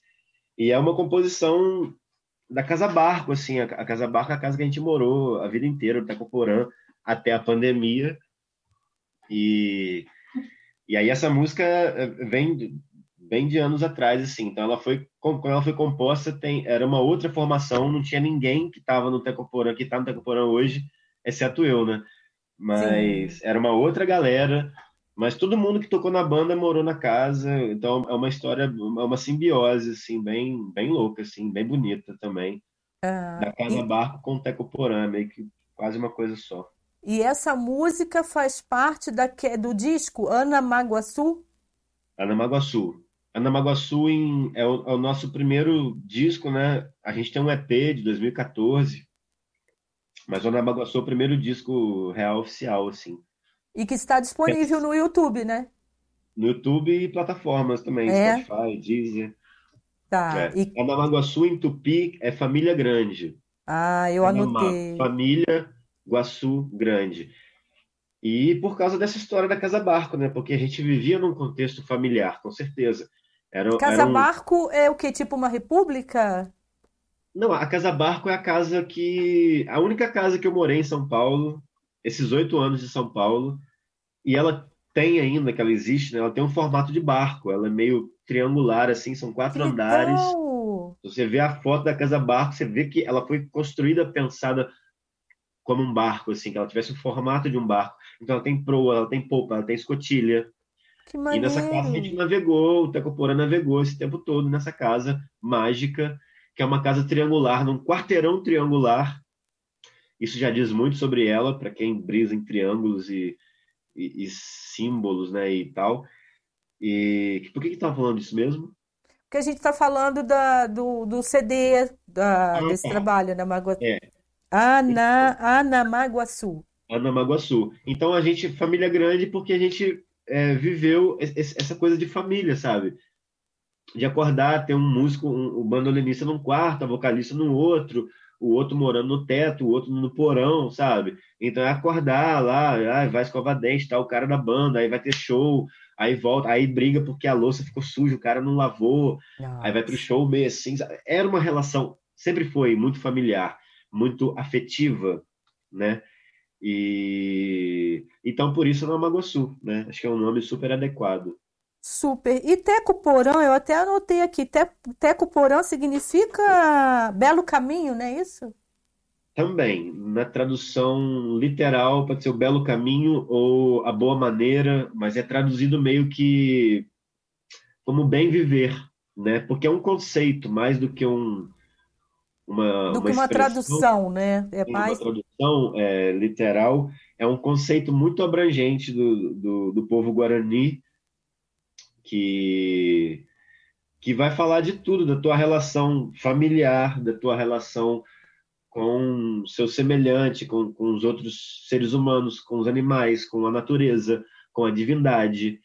E é uma composição da Casa Barco, assim, a, a Casa Barco é a casa que a gente morou a vida inteira, o Tecoporã, até a pandemia. E, e aí essa música eh, vem de, vem de anos atrás, assim. Então ela foi, quando ela foi composta, tem, era uma outra formação, não tinha ninguém que estava no Tecoporã, que está no Tecoporã hoje, exceto eu, né? Mas era uma outra galera. Mas todo mundo que tocou na banda morou na casa, então é uma história, é uma simbiose, assim, bem, bem louca, assim, bem bonita também. ah, Da Casa e, Barco com o Tecoporã, meio que quase uma coisa só. E essa música faz parte daque- do disco Ana Maguaçu? Anamaguaçu. Anamaguaçu em, é, o, é o nosso primeiro disco, né? A gente tem um EP de 2014, mas o Anamaguaçu é o primeiro disco real oficial, assim. E que está disponível no YouTube, né? No YouTube e plataformas também, É? Spotify, Deezer. Tá. É. E, Anamaguaçu em Tupi é família grande. ah, eu Anamá, anotei. família Guaçu grande. E por causa dessa história da Casa Barco, né? Porque a gente vivia num contexto familiar, com certeza. Era, Casa era um... Barco é o quê? Tipo uma república? Não, a Casa Barco é a casa que. A única casa que eu morei em São Paulo, esses oito anos de São Paulo, e ela tem ainda, que ela existe, né? Ela tem um formato de barco, ela é meio triangular, assim, são Que quatro andares. legal! Se você vê a foto da Casa Barco, você vê que ela foi construída, pensada como um barco, assim, que ela tivesse o formato de um barco. Então ela tem proa, ela tem popa, ela tem escotilha. Que E nessa casa a gente maneiro! navegou, o Tecoporã navegou esse tempo todo nessa casa mágica, que é uma casa triangular, num quarteirão triangular. Isso já diz muito sobre ela, para quem brisa em triângulos e, e- e símbolos, né, e tal. E por que que tava falando disso mesmo? Porque a gente está falando da, do, do CD da, Ah, desse tá. trabalho, Ana Magua... É. Ana, Anamaguaçu. Anamaguaçu. Então a gente, família grande, porque a gente é, viveu essa coisa de família, sabe? De acordar, ter um músico, um, um bandolinista num quarto, a vocalista no outro, o outro morando no teto, o outro no porão, sabe? Então é acordar lá, vai escovar dente, tá o cara da banda, aí vai ter show, aí volta, aí briga porque a louça ficou suja, o cara não lavou, Nossa. aí vai pro show meio assim. Era uma relação, sempre foi muito familiar, muito afetiva, né? E então por isso Namagosu, né? Acho que é um nome super adequado. Super. E Teco Porão, eu até anotei aqui. Te, Teco Porão significa belo caminho, não é isso? Também. Na tradução literal, pode ser o belo caminho ou a boa maneira, mas é traduzido meio que como bem viver, né? Porque é um conceito mais do que um uma, do que uma, uma tradução, né? É mais... Uma tradução é, literal é um conceito muito abrangente do, do, do povo guarani que que vai falar de tudo, da tua relação familiar, da tua relação com seu semelhante, com, com os outros seres humanos, com os animais, com a natureza, com a divindade,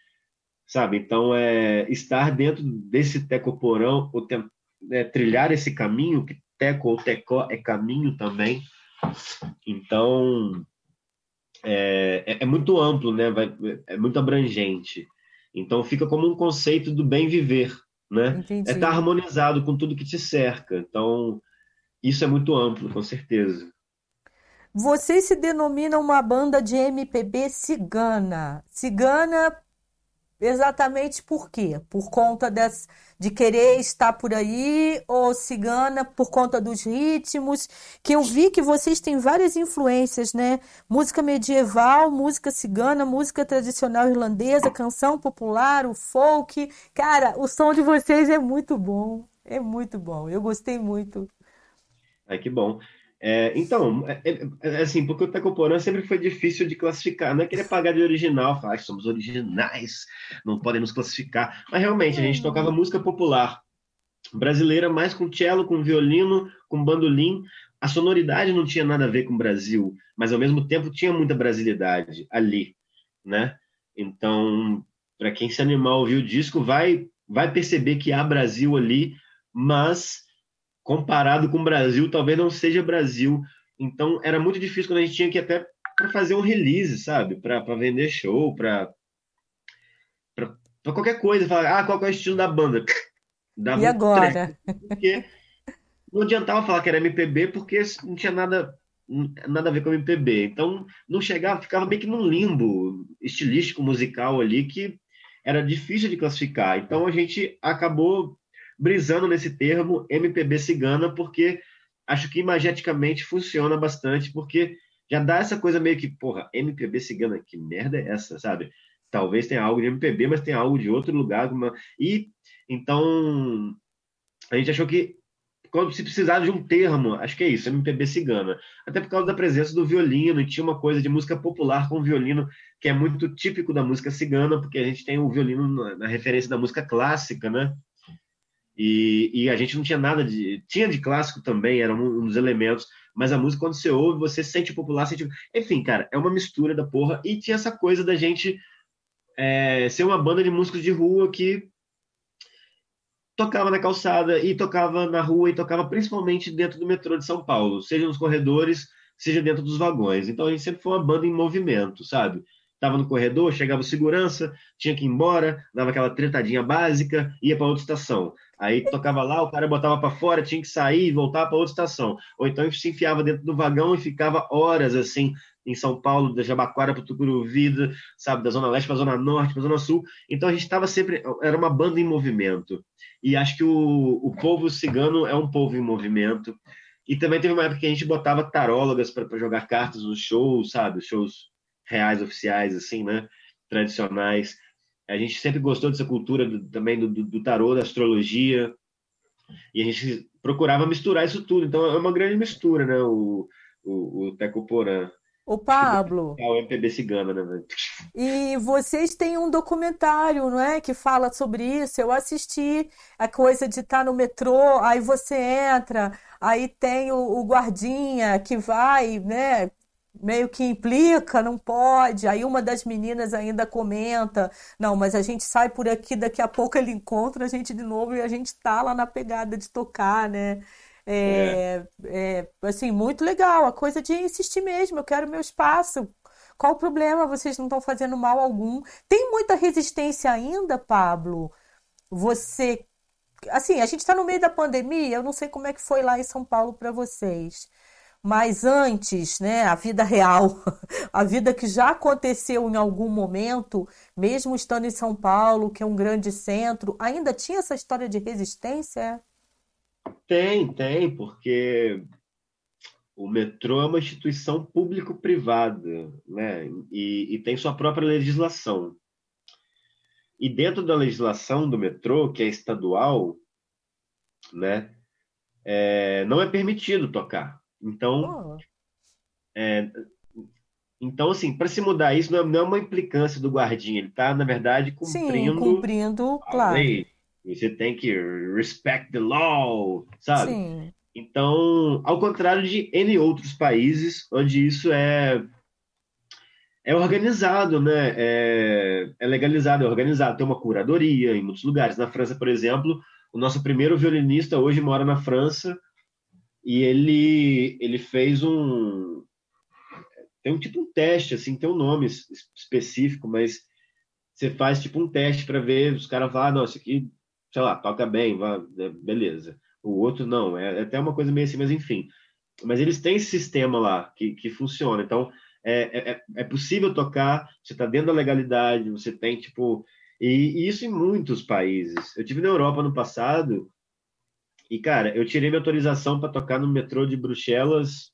sabe? Então, é estar dentro desse tecoporão, ou é, trilhar esse caminho, que teco ou tecó é caminho também. Então, é, é, é muito amplo, né? Vai, é muito abrangente. Então fica como um conceito do bem viver, né? Entendi. É estar tá harmonizado com tudo que te cerca. Então isso é muito amplo, com certeza. Vocês se denominam uma banda de MPB cigana. Cigana Exatamente por quê? Por conta das, de querer estar por aí, ou cigana por conta dos ritmos, que eu vi que vocês têm várias influências, né? Música medieval, música cigana, música tradicional irlandesa, canção popular, o folk. Cara, o som de vocês é muito bom. É muito bom. Eu gostei muito. Ai, que bom. É, então, é, é, é, assim, porque o Tecoporã sempre foi difícil de classificar. Não é querer pagar de original, falar que somos originais, não podem nos classificar. Mas realmente, a gente uhum. tocava música popular brasileira, mais com cello, com violino, com bandolim. A sonoridade não tinha nada a ver com o Brasil, mas ao mesmo tempo tinha muita brasilidade ali, né? Então, para quem se animar a ouvir o disco, vai, vai perceber que há Brasil ali, mas comparado com o Brasil, talvez não seja Brasil. Então era muito difícil quando a gente tinha que até para fazer um release, sabe? Para vender show, para qualquer coisa. Falar, ah, qual é o estilo da banda? Dava e agora? Porque não adiantava falar que era MPB porque não tinha nada nada a ver com MPB. Então não chegava, ficava meio que num limbo estilístico musical ali que era difícil de classificar. Então a gente acabou brisando nesse termo MPB cigana, porque acho que imageticamente funciona bastante, porque já dá essa coisa meio que, porra, MPB cigana, que merda é essa, sabe? Talvez tenha algo de MPB, mas tem algo de outro lugar. E então a gente achou que quando se precisava de um termo, acho que é isso, MPB cigana. Até por causa da presença do violino, e tinha uma coisa de música popular com violino, que é muito típico da música cigana, porque a gente tem o violino na, na referência da música clássica, né? E, e, a gente não tinha nada de. Tinha de clássico também, era um, um, dos elementos, mas a música, quando você ouve, você sente popular, sente. Enfim, cara, é uma mistura da porra. E tinha essa coisa da gente é, ser uma banda de músicos de rua que tocava na calçada e tocava na rua e tocava principalmente dentro do metrô de São Paulo, seja nos corredores, seja dentro dos vagões. Então a gente sempre foi uma banda em movimento, sabe? Tava no corredor, chegava o segurança, tinha que ir embora, dava aquela tretadinha básica, ia para outra estação. Aí tocava lá, o cara botava para fora, tinha que sair e voltar para outra estação. Ou então se enfiava dentro do vagão e ficava horas assim em São Paulo, da Jabaquara para Tucuruvi, sabe, da Zona Leste para Zona Norte, para Zona Sul. Então a gente estava sempre, era uma banda em movimento. E acho que o, o povo cigano é um povo em movimento. E também teve uma época que a gente botava tarólogas para jogar cartas nos shows, sabe, shows reais oficiais, assim, né, tradicionais. A gente sempre gostou dessa cultura do, também do, do, do tarô, da astrologia, e a gente procurava misturar isso tudo. Então é uma grande mistura, né? O, o, o Tecoporã. O Pablo. É o MPB cigano, né? E vocês têm um documentário, não é? Que fala sobre isso. Eu assisti a coisa de estar no metrô, aí você entra, aí tem o, o guardinha que vai, né? Meio que implica, não pode. Aí uma das meninas ainda comenta: não, mas a gente sai por aqui, daqui a pouco ele encontra a gente de novo e a gente tá lá na pegada de tocar, né? É, é. é assim, muito legal. A coisa de insistir mesmo, eu quero meu espaço. Qual o problema? Vocês não estão fazendo mal algum. Tem muita resistência ainda, Pablo? Você. Assim, a gente está no meio da pandemia, eu não sei como é que foi lá em São Paulo para vocês. Mas antes, né, a vida real, a vida que já aconteceu em algum momento, mesmo estando em São Paulo, que é um grande centro, ainda tinha essa história de resistência? Tem, tem, porque o metrô é uma instituição público-privada, né? E, e, tem sua própria legislação. E dentro da legislação do metrô, que é estadual, né? É, não é permitido tocar. Então, é, então assim, para se mudar isso, não é, não é, uma implicância do guardinha, ele está, na verdade, cumprindo, Sim, cumprindo claro. lei. Você tem que respect the law, sabe? Sim. Então, ao contrário de N outros países, onde isso é é organizado, né? É, é, legalizado, é organizado. Tem uma curadoria em muitos lugares. Na França, por exemplo, o nosso primeiro violinista hoje mora na França e ele ele fez um tem um tipo um teste, assim, tem um nome específico, mas você faz tipo um teste para ver os caras falam, ah, não, isso aqui, sei lá, toca bem, é, beleza o outro não. É, é até uma coisa meio assim, mas enfim. Mas eles têm esse sistema lá que, que funciona. Então, é, é, é possível tocar, você está dentro da legalidade, você tem, tipo. E, e, isso em muitos países. Eu tive na Europa no passado, e, cara, eu tirei minha autorização para tocar no metrô de Bruxelas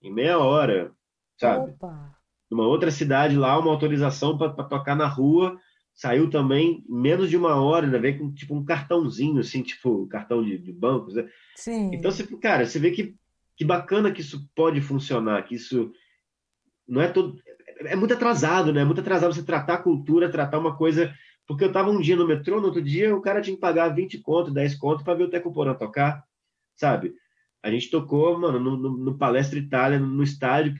em meia hora, sabe? Opa. Numa outra cidade lá, uma autorização para tocar na rua saiu também menos de uma hora, ainda vem com tipo um cartãozinho, assim, tipo cartão de, de bancos. Né? Sim. Então, você, cara, você vê que, que bacana que isso pode funcionar, que isso não é todo. É muito atrasado, né? É muito atrasado você tratar a cultura, tratar uma coisa. Porque eu tava um dia no metrô, no outro dia o cara tinha que pagar 20 conto, 10 conto para ver o Teco Porã tocar, sabe? A gente tocou, mano, no, no, no Palestra Itália, no, no estádio,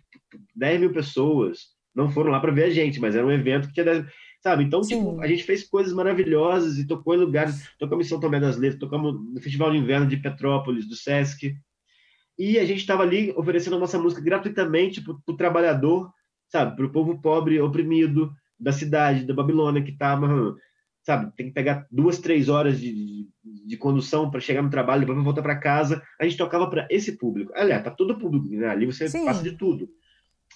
10 mil pessoas. Não foram lá para ver a gente, mas era um evento que tinha 10 sabe? Então, tipo, a gente fez coisas maravilhosas e tocou em lugares, tocamos em São Tomé das Letras, tocamos no Festival de Inverno de Petrópolis, do Sesc, e a gente estava ali oferecendo a nossa música gratuitamente para o trabalhador, sabe? Para o povo pobre, oprimido da cidade, da Babilônia, que estava, sabe? Tem que pegar duas, três horas de, de, de condução para chegar no trabalho, depois voltar para casa. A gente tocava para esse público. Aliás, tá todo público, né? Ali você Sim. passa de tudo.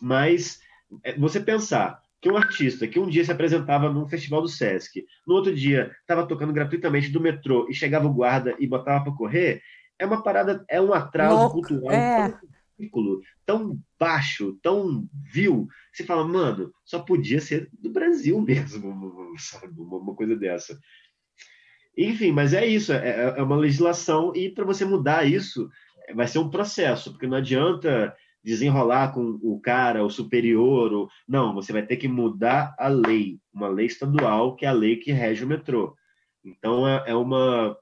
Mas é, você pensar que um artista que um dia se apresentava num festival do Sesc, no outro dia estava tocando gratuitamente do metrô e chegava o guarda e botava para correr, é uma parada, é um atraso Louco, cultural é. tão tão baixo, tão vil. Você fala, mano, só podia ser do Brasil mesmo, sabe? Uma, coisa dessa. Enfim, mas é isso, é, é uma legislação e para você mudar isso vai ser um processo, porque não adianta desenrolar com o cara, o superior. Ou... Não, você vai ter que mudar a lei, uma lei estadual, que é a lei que rege o metrô. Então, é, é uma.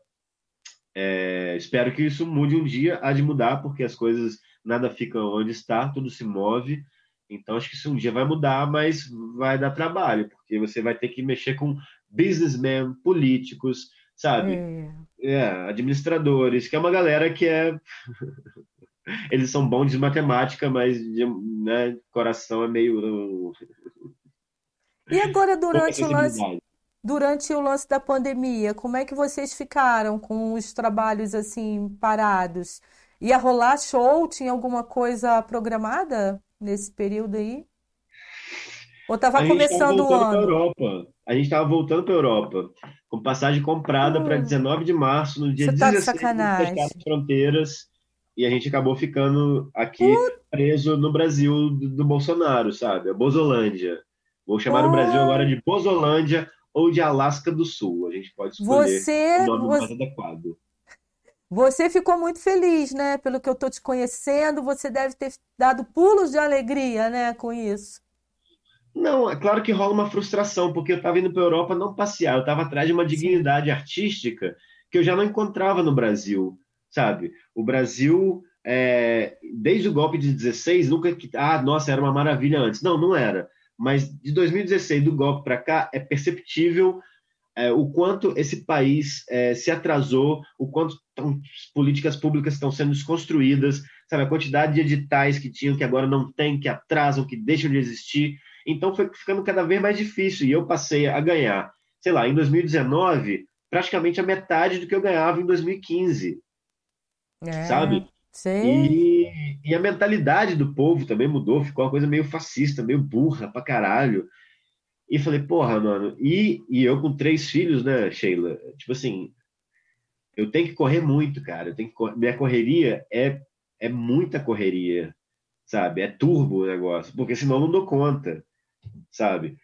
É... espero que isso mude um dia, há de mudar, porque as coisas nada fica onde está, tudo se move. Então, acho que isso um dia vai mudar, mas vai dar trabalho, porque você vai ter que mexer com businessmen, políticos, sabe? É. É, administradores, que é uma galera que é eles são bons de matemática, mas de né, coração é meio. E agora, durante o lance. Durante o lance da pandemia, como é que vocês ficaram com os trabalhos assim parados? Ia rolar show? Tinha alguma coisa programada nesse período aí? Ou estava começando o ano? Europa. A gente estava voltando para a Europa, com passagem comprada hum. para 19 de março, no dia Você tá 16 de as fronteiras e a gente acabou ficando aqui preso no Brasil do, do Bolsonaro, sabe? A Bozolândia. Vou chamar o Brasil agora de Bozolândia ou de Alasca do Sul. A gente pode escolher você, o nome você... mais adequado. Você ficou muito feliz, né? Pelo que eu estou te conhecendo, você deve ter dado pulos de alegria, né, com isso. Não, é claro que rola uma frustração, porque eu estava indo para a Europa não passear, eu estava atrás de uma dignidade Sim. artística que eu já não encontrava no Brasil sabe? O Brasil é, desde o golpe de 16, nunca que. Ah, nossa, era uma maravilha antes. Não, não era. Mas de 2016, do golpe para cá, é perceptível é, o quanto esse país é, se atrasou, o quanto tão, políticas públicas estão sendo desconstruídas, sabe? A quantidade de editais que tinham, que agora não tem, que atrasam, que deixam de existir. Então foi ficando cada vez mais difícil. E eu passei a ganhar, sei lá, em 2019, praticamente a metade do que eu ganhava em 2015. É, sabe? E, e, a mentalidade do povo também mudou, ficou uma coisa meio fascista, meio burra pra caralho. E falei, porra, mano, e, e eu com três filhos, né, Sheila? Tipo assim, eu tenho que correr muito, cara. Eu tenho que, minha correria é, é muita correria, sabe? É turbo o negócio, porque senão eu não dou conta, sabe?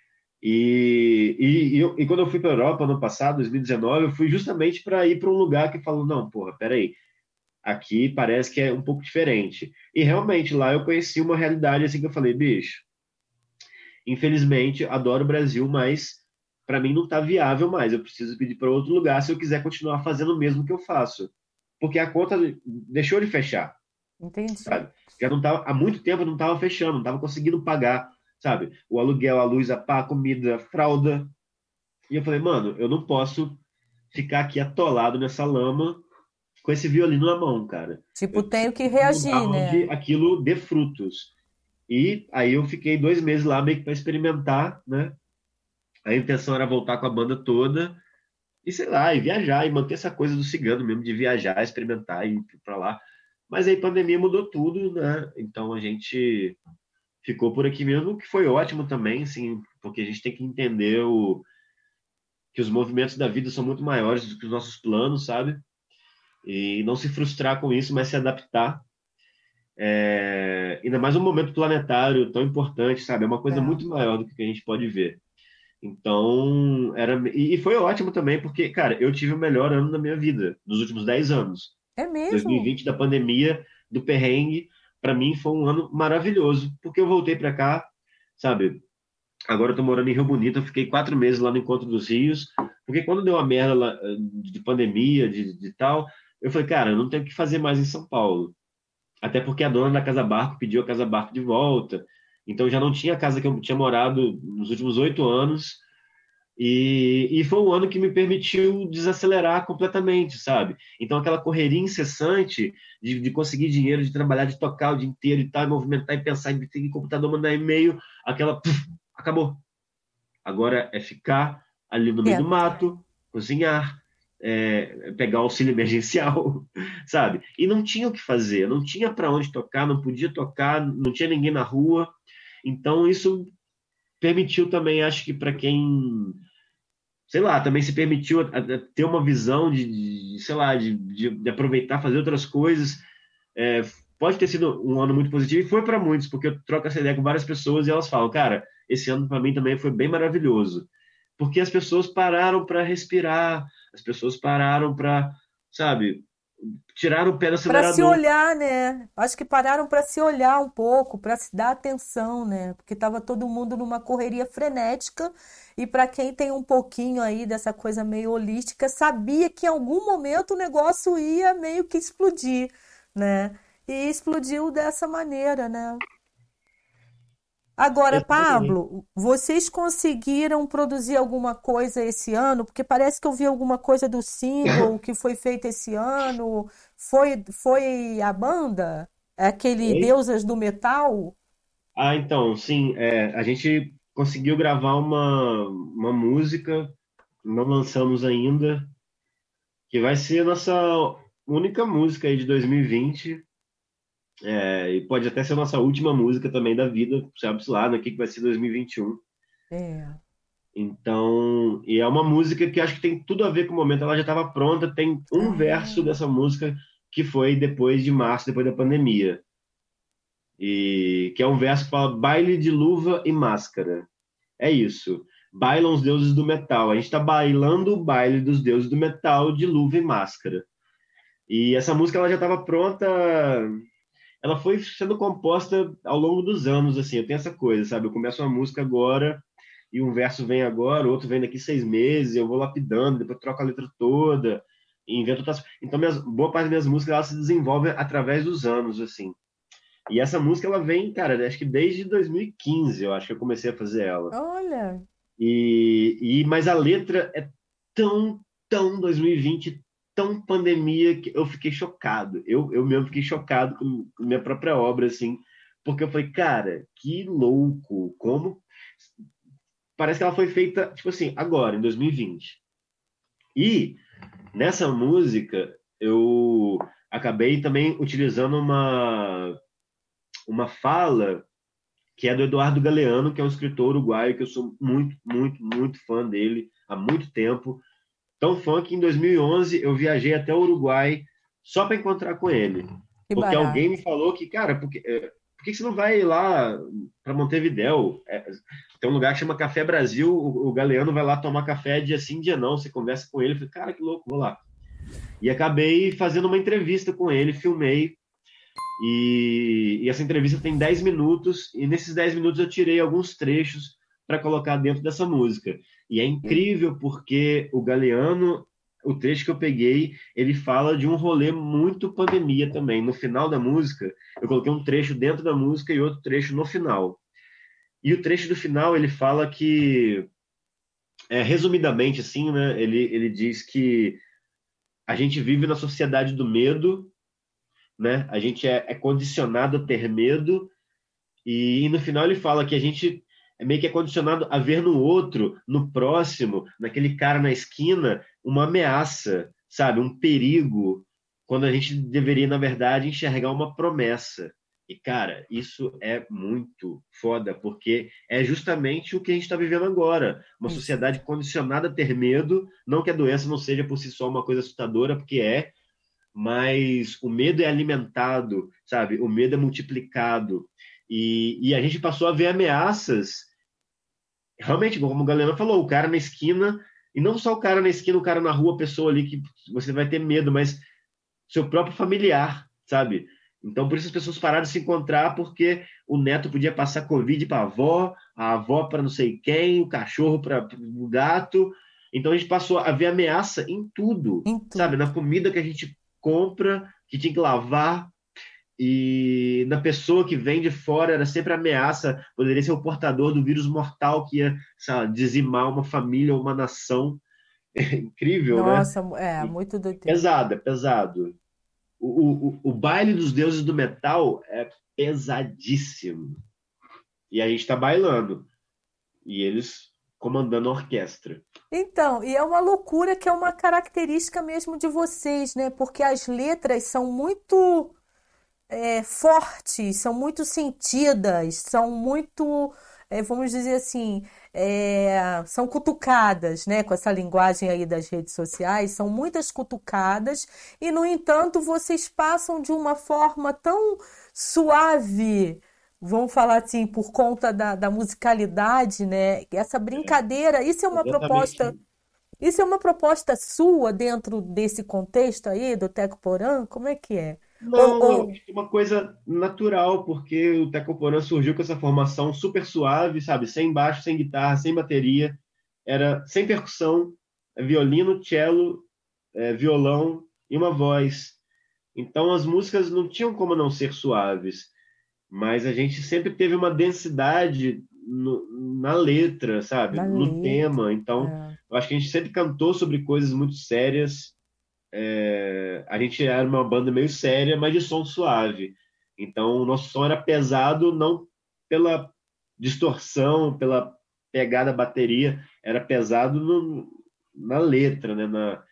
E, e, e, e quando eu fui para Europa no passado, 2019, eu fui justamente para ir para um lugar que falou: não, porra, peraí, aqui parece que é um pouco diferente. E realmente lá eu conheci uma realidade assim que eu falei: bicho, infelizmente, adoro o Brasil, mas para mim não está viável mais. Eu preciso pedir para outro lugar se eu quiser continuar fazendo o mesmo que eu faço. Porque a conta deixou de fechar. Entendi. Sabe? Já não tava, há muito tempo não estava fechando, não estava conseguindo pagar, sabe? O aluguel, a luz, a pá, a comida, a fralda. E eu falei, mano, eu não posso ficar aqui atolado nessa lama com esse violino na mão, cara. Tipo, eu tenho que reagir, né? Aquilo dê frutos. E aí eu fiquei dois meses lá meio que para experimentar, né? A intenção era voltar com a banda toda e sei lá, e viajar e manter essa coisa do cigano mesmo de viajar, experimentar e ir para lá. Mas aí pandemia mudou tudo, né? Então a gente ficou por aqui mesmo, que foi ótimo também, assim, porque a gente tem que entender o que os movimentos da vida são muito maiores do que os nossos planos, sabe? E não se frustrar com isso, mas se adaptar é, ainda mais um momento planetário tão importante, sabe? É uma coisa é. muito maior do que a gente pode ver. Então, era. E foi ótimo também, porque, cara, eu tive o melhor ano da minha vida, dos últimos 10 anos. É mesmo? 2020 da pandemia, do perrengue, para mim foi um ano maravilhoso, porque eu voltei para cá, sabe? Agora eu tô morando em Rio Bonito, eu fiquei quatro meses lá no Encontro dos Rios, porque quando deu a merda lá, de pandemia, de, de tal, eu falei, cara, eu não tenho o que fazer mais em São Paulo. Até porque a dona da Casa Barco pediu a Casa Barco de volta. Então já não tinha a casa que eu tinha morado nos últimos oito anos. E, e foi um ano que me permitiu desacelerar completamente, sabe? Então aquela correria incessante de, de conseguir dinheiro, de trabalhar, de tocar o dia inteiro e tal, movimentar e pensar, e ter computador, mandar e-mail, aquela. Puf, acabou. Agora é ficar ali no meio é. do mato, cozinhar, é, pegar auxílio emergencial, sabe? E não tinha o que fazer, não tinha para onde tocar, não podia tocar, não tinha ninguém na rua. Então isso permitiu também, acho que para quem, sei lá, também se permitiu a, a ter uma visão de, de sei lá, de, de, de, aproveitar, fazer outras coisas. É, pode ter sido um ano muito positivo e foi para muitos, porque eu troco essa ideia com várias pessoas e elas falam, cara, esse ano para mim também foi bem maravilhoso, porque as pessoas pararam para respirar, as pessoas pararam para, sabe, tirar o pé do acelerador. Para se olhar, né? Acho que pararam para se olhar um pouco, para se dar atenção, né? Porque estava todo mundo numa correria frenética e para quem tem um pouquinho aí dessa coisa meio holística, sabia que em algum momento o negócio ia meio que explodir, né? E explodiu dessa maneira, né? Agora, Pablo, vocês conseguiram produzir alguma coisa esse ano? Porque parece que eu vi alguma coisa do single que foi feito esse ano. Foi, foi a banda? Aquele Oi? Deusas do Metal? Ah, então, sim. É, a gente conseguiu gravar uma, uma música, não lançamos ainda, que vai ser a nossa única música aí de 2020. É, e pode até ser a nossa última música também da vida, sabe-se lá, no que vai ser 2021. É. Então, e é uma música que acho que tem tudo a ver com o momento. Ela já estava pronta, tem um ah. verso dessa música que foi depois de março, depois da pandemia. E que é um verso que fala baile de luva e máscara. É isso. Bailam os deuses do metal. A gente está bailando o baile dos deuses do metal de luva e máscara. E essa música ela já estava pronta ela foi sendo composta ao longo dos anos, assim, eu tenho essa coisa, sabe? Eu começo uma música agora e um verso vem agora, outro vem daqui seis meses, eu vou lapidando, depois troco a letra toda. invento outras. Então, minhas, boa parte das minhas músicas elas se desenvolvem através dos anos, assim. E essa música ela vem, cara, acho que desde 2015, eu acho que eu comecei a fazer ela. Olha. E, e mas a letra é tão, tão 2020, tão pandemia que eu fiquei chocado. Eu, eu mesmo fiquei chocado com minha própria obra, assim, porque eu falei, cara, que louco, como parece que ela foi feita, tipo assim, agora, em 2020. E nessa música eu acabei também utilizando uma uma fala que é do Eduardo Galeano, que é um escritor uruguaio que eu sou muito, muito, muito fã dele há muito tempo. Tão fã que em 2011 eu viajei até o Uruguai só para encontrar com ele. Que porque barato. alguém me falou que, cara, porque, por que você não vai lá para Montevidéu? É, tem um lugar que chama Café Brasil, o, o Galeano vai lá tomar café dia sim, dia não. Você conversa com ele, eu falei, cara, que louco, vou lá. E acabei fazendo uma entrevista com ele, filmei e, e, essa entrevista tem 10 minutos, e nesses 10 minutos eu tirei alguns trechos para colocar dentro dessa música. E é incrível porque o Galeano, o trecho que eu peguei, ele fala de um rolê muito pandemia também. No final da música, eu coloquei um trecho dentro da música e outro trecho no final. E o trecho do final, ele fala que, é, resumidamente assim, né, ele, ele diz que a gente vive na sociedade do medo né? A gente é, é condicionado a ter medo e, e, no final ele fala que a gente meio que é condicionado a ver no outro, no próximo, naquele cara na esquina, uma ameaça, sabe? Um perigo, quando a gente deveria, na verdade, enxergar uma promessa. E, cara, isso é muito foda, porque é justamente o que a gente está vivendo agora. Uma sociedade condicionada a ter medo, não que a doença não seja por si só uma coisa assustadora, porque é, mas o medo é alimentado, sabe? O medo é multiplicado. E, e a gente passou a ver ameaças. Realmente, como o Galena falou, o cara na esquina, e não só o cara na esquina, o cara na rua, a pessoa ali que você vai ter medo, mas seu próprio familiar, sabe? Então, por isso as pessoas pararam de se encontrar, porque o neto podia passar Covid para a avó, a avó para não sei quem, o cachorro para o gato. Então, a gente passou a ver ameaça em tudo, em tudo, sabe? Na comida que a gente compra, que tinha que lavar, e na pessoa que vem de fora era sempre ameaça, poderia ser o portador do vírus mortal que ia sabe, dizimar uma família, uma nação. É incrível, Nossa, né? é, muito do Pesado, é pesado. O, o, o baile dos deuses do metal é pesadíssimo. E a gente está bailando. E eles comandando a orquestra. Então, e é uma loucura que é uma característica mesmo de vocês, né? Porque as letras são muito é, fortes, são muito sentidas, são muito, é, vamos dizer assim, é, são cutucadas, né? Com essa linguagem aí das redes sociais, são muitas cutucadas, e no entanto vocês passam de uma forma tão suave vamos falar assim, por conta da, da musicalidade, né? Essa brincadeira, isso é uma Exatamente. proposta. Isso é uma proposta sua dentro desse contexto aí do Teco Porã? Como é que é? Não, ou, ou... é uma coisa natural, porque o Teco Porã surgiu com essa formação super suave, sabe? Sem baixo, sem guitarra, sem bateria, era sem percussão, violino, cello, é, violão e uma voz. Então as músicas não tinham como não ser suaves mas a gente sempre teve uma densidade no, na letra, sabe? Na no letra. tema. Então, é. eu acho que a gente sempre cantou sobre coisas muito sérias. É, a gente era uma banda meio séria, mas de som suave. Então, o nosso som era pesado não pela distorção, pela pegada bateria, era pesado no, na letra, né? Na,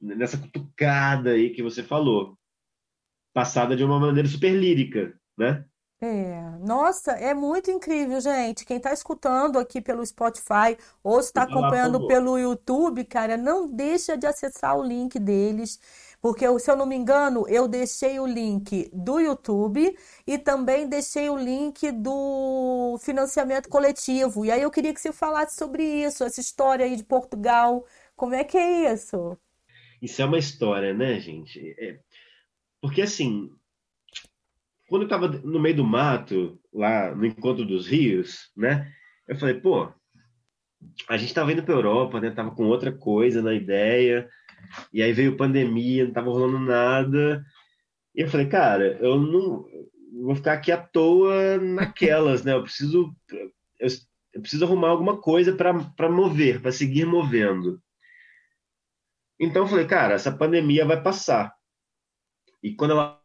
nessa cutucada aí que você falou. Passada de uma maneira super lírica, né? É, nossa, é muito incrível, gente. Quem está escutando aqui pelo Spotify ou está acompanhando pelo YouTube, cara, não deixa de acessar o link deles, porque se eu não me engano, eu deixei o link do YouTube e também deixei o link do financiamento coletivo. E aí eu queria que você falasse sobre isso, essa história aí de Portugal. Como é que é isso? Isso é uma história, né, gente? É... Porque assim, quando eu estava no meio do mato, lá no encontro dos rios, né? Eu falei, pô, a gente estava indo para Europa, né? Tava com outra coisa na ideia. E aí veio pandemia, não tava rolando nada. E eu falei, cara, eu não vou ficar aqui à toa naquelas, né? Eu preciso eu, eu preciso arrumar alguma coisa para mover, para seguir movendo. Então eu falei, cara, essa pandemia vai passar. E quando ela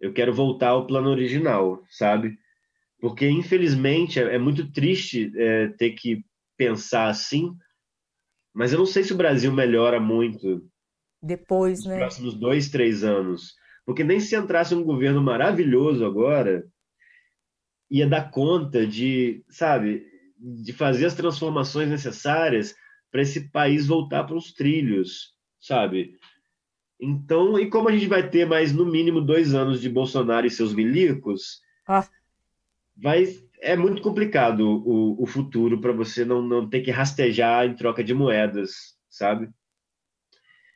eu quero voltar ao plano original, sabe? Porque, infelizmente, é, é muito triste é, ter que pensar assim, mas eu não sei se o Brasil melhora muito depois, nos né? próximos dois, três anos. Porque nem se entrasse um governo maravilhoso agora, ia dar conta de, sabe, de fazer as transformações necessárias para esse país voltar para os trilhos, sabe? Então, e como a gente vai ter mais no mínimo dois anos de Bolsonaro e seus milicos, ah. vai é muito complicado o, o futuro para você não, não ter que rastejar em troca de moedas, sabe?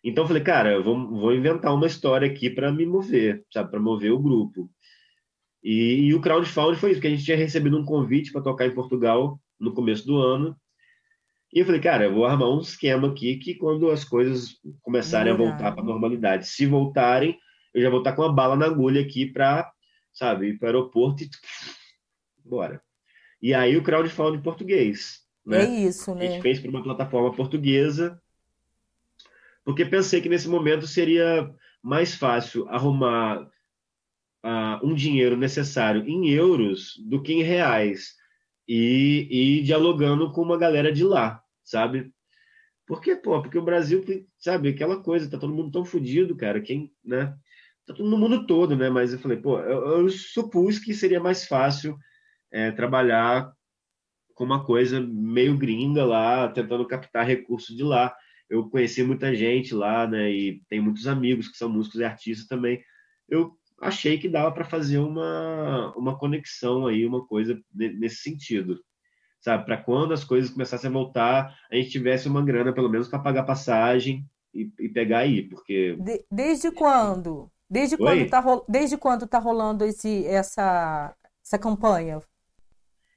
Então eu falei, cara, eu vou, vou inventar uma história aqui para me mover, sabe, para mover o grupo. E, e, o crowdfunding foi isso, que a gente tinha recebido um convite para tocar em Portugal no começo do ano. E eu falei, cara, eu vou armar um esquema aqui que quando as coisas começarem a voltar para a normalidade, se voltarem, eu já vou estar com a bala na agulha aqui para, sabe, ir para o aeroporto e bora. E aí o crowdfunding em português. Né? É isso, né? A gente fez para uma plataforma portuguesa, porque pensei que nesse momento seria mais fácil arrumar uh, um dinheiro necessário em euros do que em reais e, e dialogando com uma galera de lá, sabe? Porque, pô, porque o Brasil, sabe, aquela coisa, tá todo mundo tão fodido, cara, quem, né? Tá todo mundo todo, né? Mas eu falei, pô, eu, eu supus que seria mais fácil é, trabalhar com uma coisa meio gringa lá, tentando captar recursos de lá. Eu conheci muita gente lá, né? E tem muitos amigos que são músicos e artistas também. Eu achei que dava para fazer uma, uma conexão aí, uma coisa nesse sentido. Sabe, para quando as coisas começassem a voltar, a gente tivesse uma grana pelo menos para pagar passagem e, e, pegar aí, porque de, desde quando? Desde Oi? quando tá desde quando tá rolando esse essa essa campanha?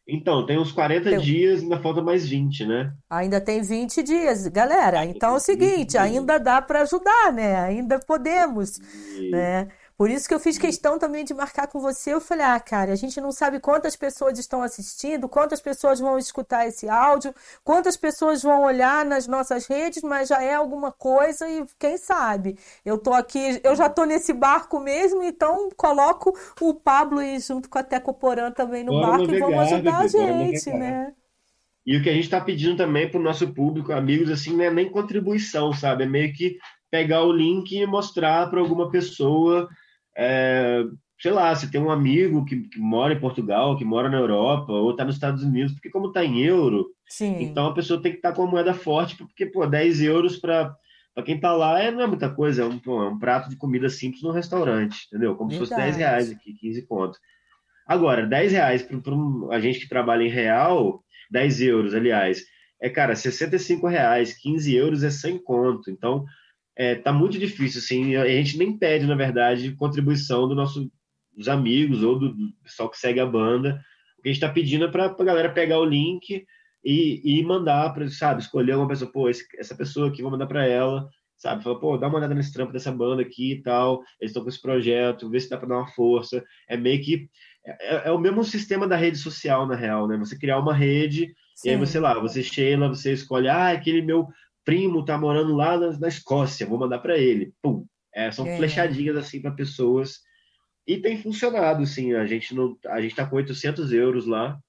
Então, tem uns 40 tem... dias, ainda falta mais 20, né? Ainda tem 20 dias, galera. Então é o seguinte, ainda dá para ajudar, né? Ainda podemos, e... né? Por isso que eu fiz questão também de marcar com você. Eu falei, ah, cara, a gente não sabe quantas pessoas estão assistindo, quantas pessoas vão escutar esse áudio, quantas pessoas vão olhar nas nossas redes, mas já é alguma coisa e quem sabe. Eu tô aqui, eu já tô nesse barco mesmo, então coloco o Pablo e junto com a Teco Porã também no bora barco e vamos ajudar a gente, né? E o que a gente está pedindo também para o nosso público, amigos, assim, não é nem contribuição, sabe? É meio que pegar o link e mostrar para alguma pessoa é, sei lá, se tem um amigo que, que, mora em Portugal, que mora na Europa, ou está nos Estados Unidos, porque como está em euro, Sim. então a pessoa tem que estar tá com a moeda forte, porque, pô, 10 euros para quem está lá é, não é muita coisa, é um, é um prato de comida simples no restaurante, entendeu? Como Verdade. se fosse 10 reais aqui, 15 contos. Agora, 10 reais para um, a gente que trabalha em real, 10 euros, aliás, é, cara, 65 reais, 15 euros é 100 conto. Então, é, tá muito difícil, assim, a gente nem pede, na verdade, contribuição do nosso, dos amigos ou do, do pessoal que segue a banda. O que a gente está pedindo é para a galera pegar o link e, e mandar para, sabe, escolher uma pessoa, pô, esse, essa pessoa aqui, vou mandar para ela, sabe, fala, pô, dá uma olhada nesse trampo dessa banda aqui e tal, eles estão com esse projeto, vê se dá para dar uma força. É meio que, é, é, o mesmo sistema da rede social, na real, né? Você criar uma rede, Sim. e aí você lá, você Sheila, você escolhe, ah, aquele meu primo tá morando lá na, na Escócia, vou mandar para ele. Pum. É, são é. flechadinhas assim para pessoas. E tem funcionado, sim. A gente não, a gente tá com 800 euros lá,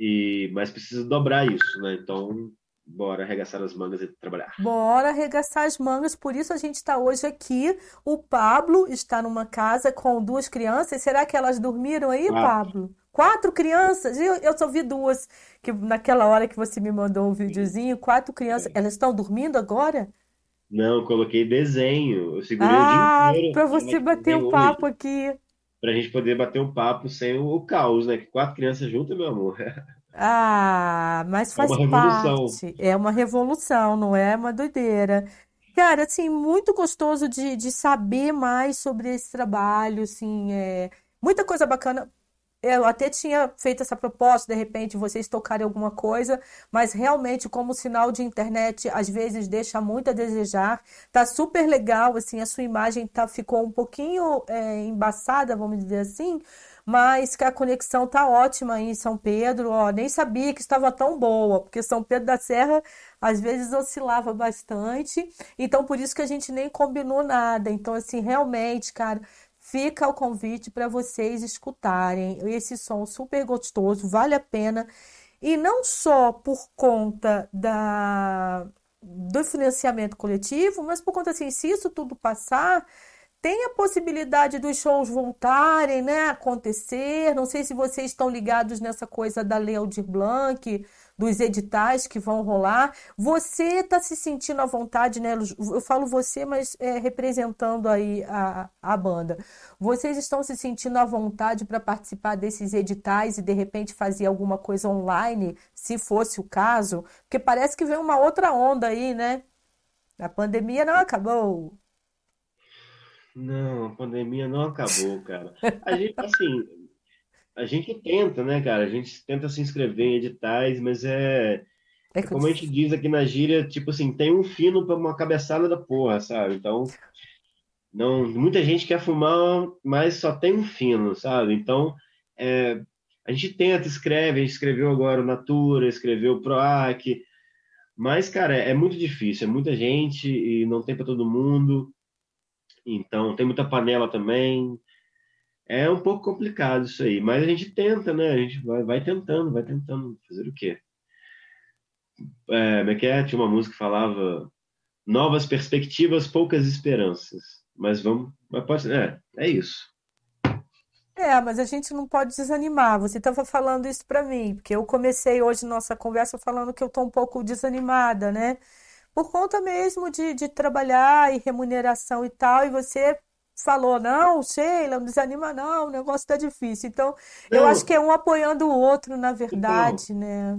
e mas precisa dobrar isso, né? Então, bora arregaçar as mangas e trabalhar. Bora arregaçar as mangas, por isso a gente está hoje aqui. O Pablo está numa casa com duas crianças. Será que elas dormiram aí, ah. Pablo? Quatro crianças? Eu, eu só vi duas, que naquela hora que você me mandou um videozinho, quatro crianças. Elas estão dormindo agora? Não, coloquei desenho. Eu segurei ah, o dia inteiro. para você bater um papo aqui. Pra gente poder bater um papo sem o caos, né? Que quatro crianças juntas, meu amor. Ah, mas faz é parte. É uma revolução, não é uma doideira. Cara, assim, muito gostoso de, de saber mais sobre esse trabalho, assim, é muita coisa bacana eu até tinha feito essa proposta, de repente, vocês tocarem alguma coisa, mas realmente, como sinal de internet, às vezes deixa muito a desejar. Tá super legal, assim, a sua imagem tá, ficou um pouquinho é, embaçada, vamos dizer assim, mas que a conexão tá ótima aí em São Pedro, ó, nem sabia que estava tão boa, porque São Pedro da Serra às vezes oscilava bastante, então por isso que a gente nem combinou nada. Então, assim, realmente, cara, fica o convite para vocês escutarem esse som super gostoso, vale a pena. E não só por conta da, do financiamento coletivo, mas por conta assim, se isso tudo passar, tem a possibilidade dos shows voltarem, né, acontecer. Não sei se vocês estão ligados nessa coisa da Lei Aldir Blanc, dos editais que vão rolar. Você está se sentindo à vontade, né? Eu falo você, mas é, representando aí a, a banda. Vocês estão se sentindo à vontade para participar desses editais e de repente fazer alguma coisa online, se fosse o caso? Porque parece que vem uma outra onda aí, né? A pandemia não acabou. Não, a pandemia não acabou, cara. A gente, assim, a gente tenta, né, cara? A gente tenta se inscrever em editais, mas é, é como a gente diz aqui na gíria, tipo assim, tem um fino para uma cabeçada da porra, sabe? Então, não, muita gente quer fumar, mas só tem um fino, sabe? Então, é, a gente tenta, escreve, a gente escreveu agora o Natura, escreveu o PROAC, mas, cara, é muito difícil, é muita gente e não tem para todo mundo. Então, tem muita panela também. É um pouco complicado isso aí, mas a gente tenta, né? A gente vai, vai tentando, vai tentando fazer o quê? É, como é é? Tinha uma música que falava novas perspectivas, poucas esperanças. Mas vamos, mas pode, é, é isso. É, mas a gente não pode desanimar. Você estava falando isso para mim, porque eu comecei hoje nossa conversa falando que eu estou um pouco desanimada, né? Por conta mesmo de, de trabalhar e remuneração e tal, e você falou, não, Sheila, não desanima não, o negócio tá difícil. Então, não. eu acho que é um apoiando o outro, na verdade, total. né?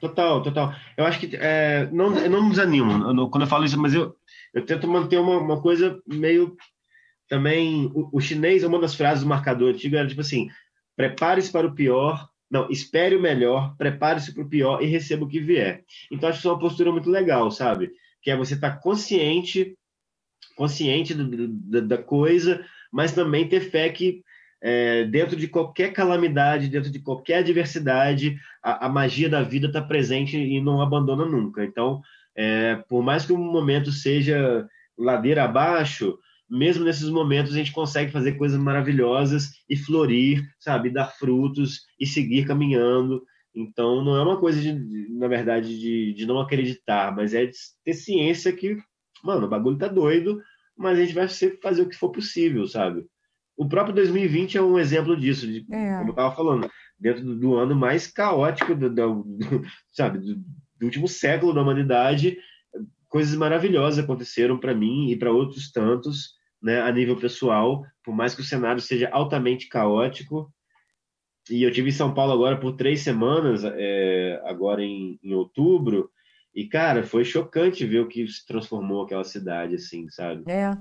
Total, total. Eu acho que é, não, eu não me desanimo quando eu falo isso, mas eu, eu tento manter uma, uma coisa meio também. O, o chinês, uma das frases do marcador antigo era tipo assim: prepare-se para o pior, não, espere o melhor, prepare-se para o pior e receba o que vier. Então, acho que isso é uma postura muito legal, sabe? Que é você estar tá consciente consciente do, do, da coisa, mas também ter fé que é, dentro de qualquer calamidade, dentro de qualquer adversidade, a, a magia da vida está presente e não abandona nunca. Então, é, por mais que o momento seja ladeira abaixo, mesmo nesses momentos a gente consegue fazer coisas maravilhosas e florir, sabe, dar frutos e seguir caminhando. Então, não é uma coisa, de, na verdade, de, de não acreditar, mas é de ter ciência que mano, o bagulho tá doido, mas a gente vai fazer o que for possível, sabe? O próprio 2020 é um exemplo disso, de, é. como eu tava falando, dentro do, do ano mais caótico, do, do, do sabe, do, último século da humanidade, coisas maravilhosas aconteceram para mim e para outros tantos, né, a nível pessoal, por mais que o cenário seja altamente caótico. E eu tive em São Paulo agora por três semanas, é, agora em, em outubro, e, cara, foi chocante ver o que se transformou aquela cidade, assim, sabe? É.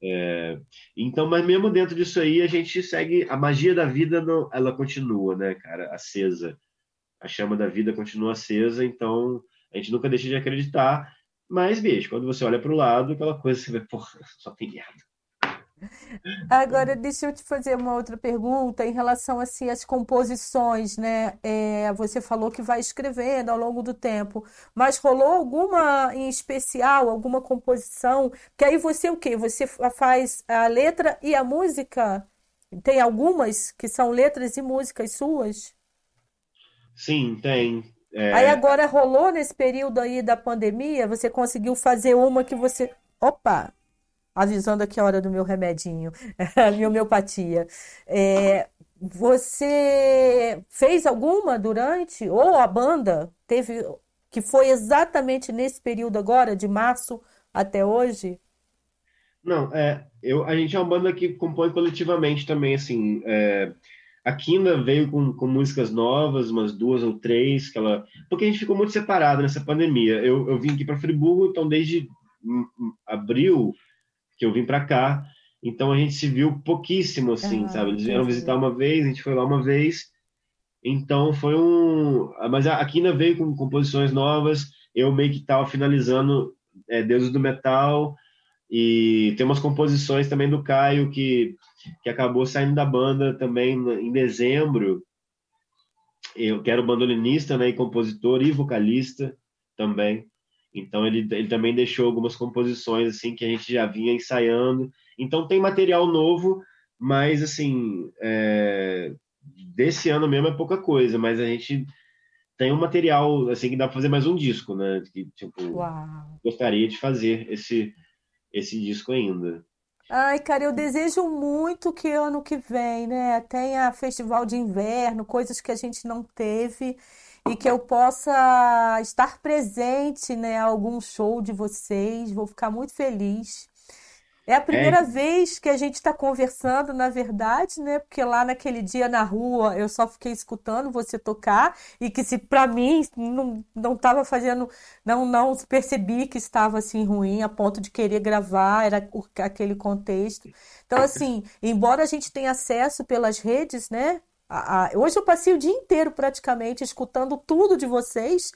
é. Então, mas mesmo dentro disso aí, a gente segue. A magia da vida, não, ela continua, né, cara? Acesa. A chama da vida continua acesa, então a gente nunca deixa de acreditar. Mas, bicho, quando você olha para o lado, aquela coisa, você vê, porra, só tem merda. Agora, deixa eu te fazer uma outra pergunta em relação assim, às composições, né? É, você falou que vai escrevendo ao longo do tempo, mas rolou alguma em especial, alguma composição? Que aí você o quê? Você faz a letra e a música? Tem algumas que são letras e músicas suas? Sim, tem. É... Aí agora rolou nesse período aí da pandemia, você conseguiu fazer uma que você. Opa! Avisando aqui a hora do meu remedinho, a minha homeopatia. É, você fez alguma durante, ou a banda teve, que foi exatamente nesse período agora, de março até hoje? Não, é, eu, a gente é uma banda que compõe coletivamente também, assim, é, a Kinda veio com, com músicas novas, umas duas ou três, que ela, porque a gente ficou muito separado nessa pandemia. Eu, eu vim aqui para Friburgo, então desde abril que eu vim para cá Então a gente se viu pouquíssimo, assim, sabe? Eles vieram visitar uma vez, a gente foi lá uma vez. Então foi um. Mas a Quina veio com composições novas. Eu meio que estava finalizando é, Deuses do Metal. E tem umas composições também do Caio que, que acabou saindo da banda também em dezembro. Eu quero bandolinista, né, e compositor e vocalista também. Então ele, ele também deixou algumas composições assim que a gente já vinha ensaiando. Então tem material novo, mas assim é, desse ano mesmo é pouca coisa, mas a gente tem um material assim que dá para fazer mais um disco, né? Que tipo Uau. gostaria de fazer esse esse disco ainda. Ai, cara, eu desejo muito que ano que vem, né, tenha festival de inverno, coisas que a gente não teve e que eu possa estar presente, né, algum show de vocês. Vou ficar muito feliz. É a primeira é. vez que a gente está conversando, na verdade, né? Porque lá naquele dia na rua eu só fiquei escutando você tocar e que se para mim não não estava fazendo, não não percebi que estava assim ruim a ponto de querer gravar, era aquele contexto. Então assim, embora a gente tenha acesso pelas redes, né? A, a, hoje eu passei o dia inteiro praticamente escutando tudo de vocês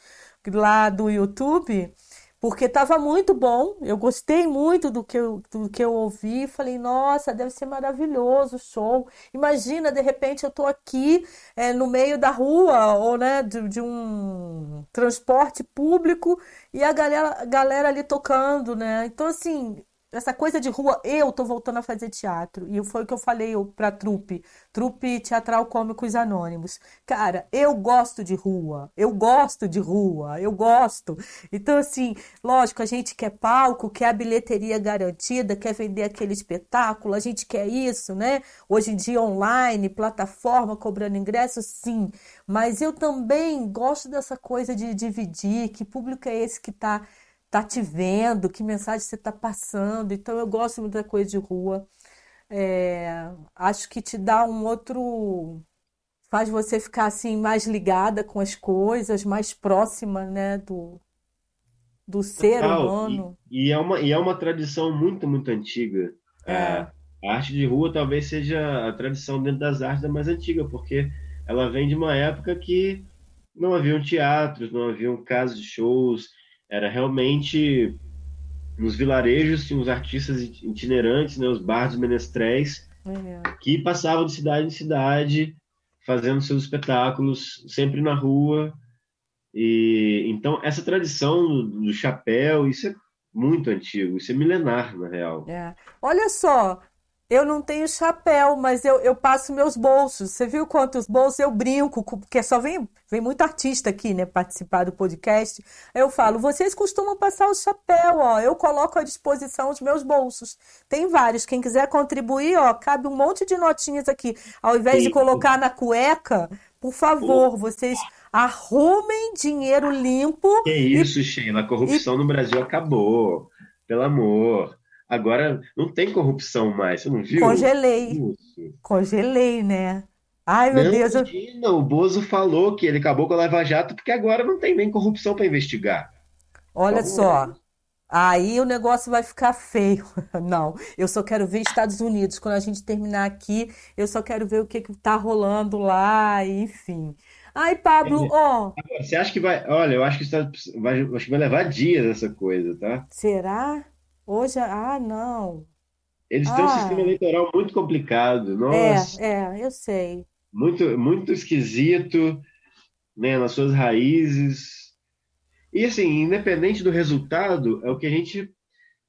lá do YouTube porque estava muito bom. Eu gostei muito do que eu, do que eu ouvi. Falei, nossa, deve ser maravilhoso o show. Imagina, de repente eu estou aqui é, no meio da rua ou né, de, de, um transporte público e a galera, a galera ali tocando, né? Então, assim, essa coisa de rua, eu tô voltando a fazer teatro. E foi o que eu falei pra trupe, trupe teatral Cômicos Anônimos. Cara, eu gosto de rua, eu gosto de rua, eu gosto. Então, assim, lógico, a gente quer palco, quer a bilheteria garantida, quer vender aquele espetáculo, a gente quer isso, né? Hoje em dia, online, plataforma, cobrando ingresso, sim. Mas eu também gosto dessa coisa de dividir, que público é esse que tá tá te vendo, que mensagem você tá passando. Então eu gosto muito da coisa de rua. É, acho que te dá um outro. faz você ficar assim mais ligada com as coisas, mais próxima, né, do, do ser Total. humano. E, e, é uma, e é uma tradição muito, muito antiga. É. é. a arte de rua talvez seja a tradição dentro das artes da mais antiga, porque ela vem de uma época que não haviam teatros, não haviam casas de shows, era realmente nos vilarejos tinha os artistas itinerantes, né, os bardos menestréis, uhum. que passavam de cidade em cidade fazendo seus espetáculos sempre na rua. E então essa tradição do, do chapéu, isso é muito antigo, isso é milenar na real. É. Olha só, eu não tenho chapéu, mas eu, eu passo meus bolsos. Você viu quantos bolsos eu brinco? Porque só vem, vem muito artista aqui, né, participar do podcast. Eu falo, vocês costumam passar o chapéu, ó. Eu coloco à disposição os meus bolsos. Tem vários. Quem quiser contribuir, ó, cabe um monte de notinhas aqui. Ao invés de colocar na cueca, por favor, vocês arrumem dinheiro limpo. Que isso, e... Sheila. A corrupção e... no Brasil acabou. Pelo amor. Agora não tem corrupção mais, você não viu? Congelei. Isso. Congelei, né? Ai, meu não, Deus. Imagina, o Bozo falou que ele acabou com a Lava Jato porque agora não tem nem corrupção para investigar. Olha só. Aí o negócio vai ficar feio. Não, eu só quero ver Estados Unidos. Quando a gente terminar aqui, eu só quero ver o que, que tá rolando lá, enfim. Ai, Pablo, é. ó. É. Oh. Você acha que vai. Olha, eu acho que, está, vai, acho que vai levar dias essa coisa, tá? Será? Hoje, ah, não. Eles têm um ah. sistema eleitoral muito complicado. É, Nossa. É, é, eu sei. Muito, muito esquisito, né, nas suas raízes. E assim, independente do resultado, é o que a gente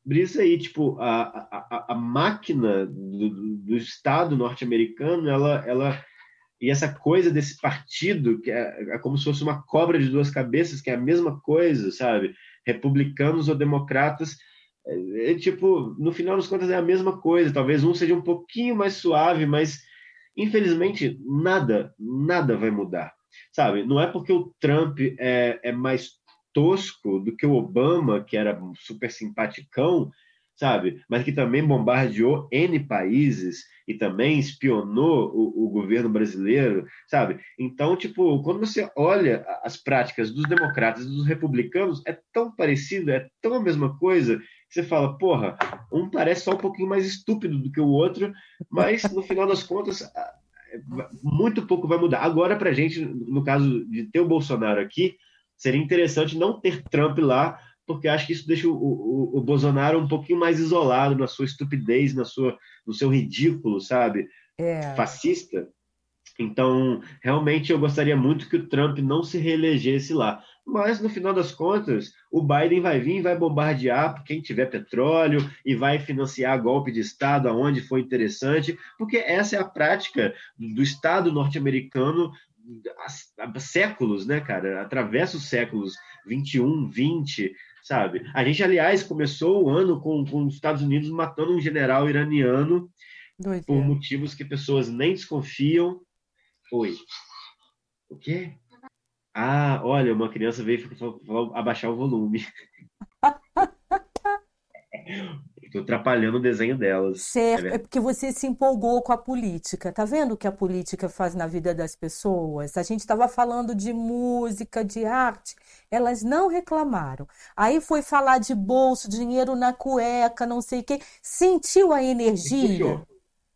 brisa aí, tipo, a, a, a máquina do, do Estado norte-americano, ela, ela e essa coisa desse partido que é, é, como se fosse uma cobra de duas cabeças, que é a mesma coisa, sabe? Republicanos ou democratas é, é, tipo, no final das contas é a mesma coisa. Talvez um seja um pouquinho mais suave, mas infelizmente nada, nada vai mudar. Sabe? Não é porque o Trump é, é mais tosco do que o Obama, que era super simpaticão, sabe? Mas que também bombardeou N países e também espionou o, o, governo brasileiro, sabe? Então, tipo, quando você olha as práticas dos democratas e dos republicanos, é tão parecido, é tão a mesma coisa, Você fala, porra, um parece só um pouquinho mais estúpido do que o outro, mas no final das contas, muito pouco vai mudar. Agora, para a gente, no caso de ter o Bolsonaro aqui, seria interessante não ter Trump lá, porque acho que isso deixa o, o, o, Bolsonaro um pouquinho mais isolado na sua estupidez, na sua, no seu ridículo, sabe? É. Fascista. Então, realmente, eu gostaria muito que o Trump não se reelegesse lá. Mas, no final das contas, o Biden vai vir e vai bombardear quem tiver petróleo e vai financiar golpe de Estado aonde for interessante, porque essa é a prática do Estado norte-americano há séculos, né, cara? Atravessa os séculos 21, 20, sabe? A gente, aliás, começou o ano com, com os Estados Unidos matando um general iraniano Dois por motivos que pessoas nem desconfiam. Oi. O quê? Ah, olha, uma criança veio abaixar o volume. Estou atrapalhando o desenho delas. Certo, é, é porque você se empolgou com a política. Tá vendo o que a política faz na vida das pessoas? A gente estava falando de música, de arte, elas não reclamaram. Aí foi falar de bolso, dinheiro na cueca, não sei o quê. Sentiu a energia?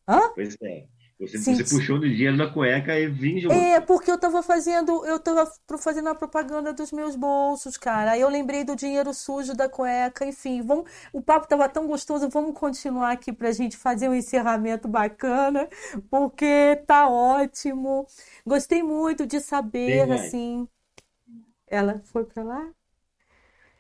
Hã? Pois é. Você, você puxou do dinheiro na cueca e junto. É, porque eu tava fazendo, eu tava fazendo a propaganda dos meus bolsos, cara. Aí eu lembrei do dinheiro sujo da cueca, enfim. Vamos, o papo tava tão gostoso, vamos continuar aqui pra gente fazer um encerramento bacana, porque tá ótimo. Gostei muito de saber, assim. Ela foi pra lá?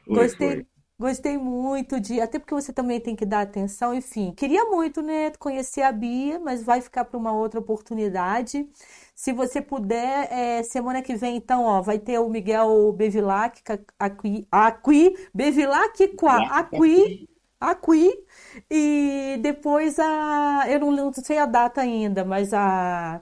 Gostei. Foi. Gostei muito de, até porque você também tem que dar atenção, enfim. Queria muito, né, conhecer a Bia, mas vai ficar para uma outra oportunidade. Se você puder, é, semana que vem, então, ó, vai ter o Miguel Bevilac, Aqui, Aqui, Bevilac, Qua, Aqui, Aqui, e depois a, eu não, não sei a data ainda, mas a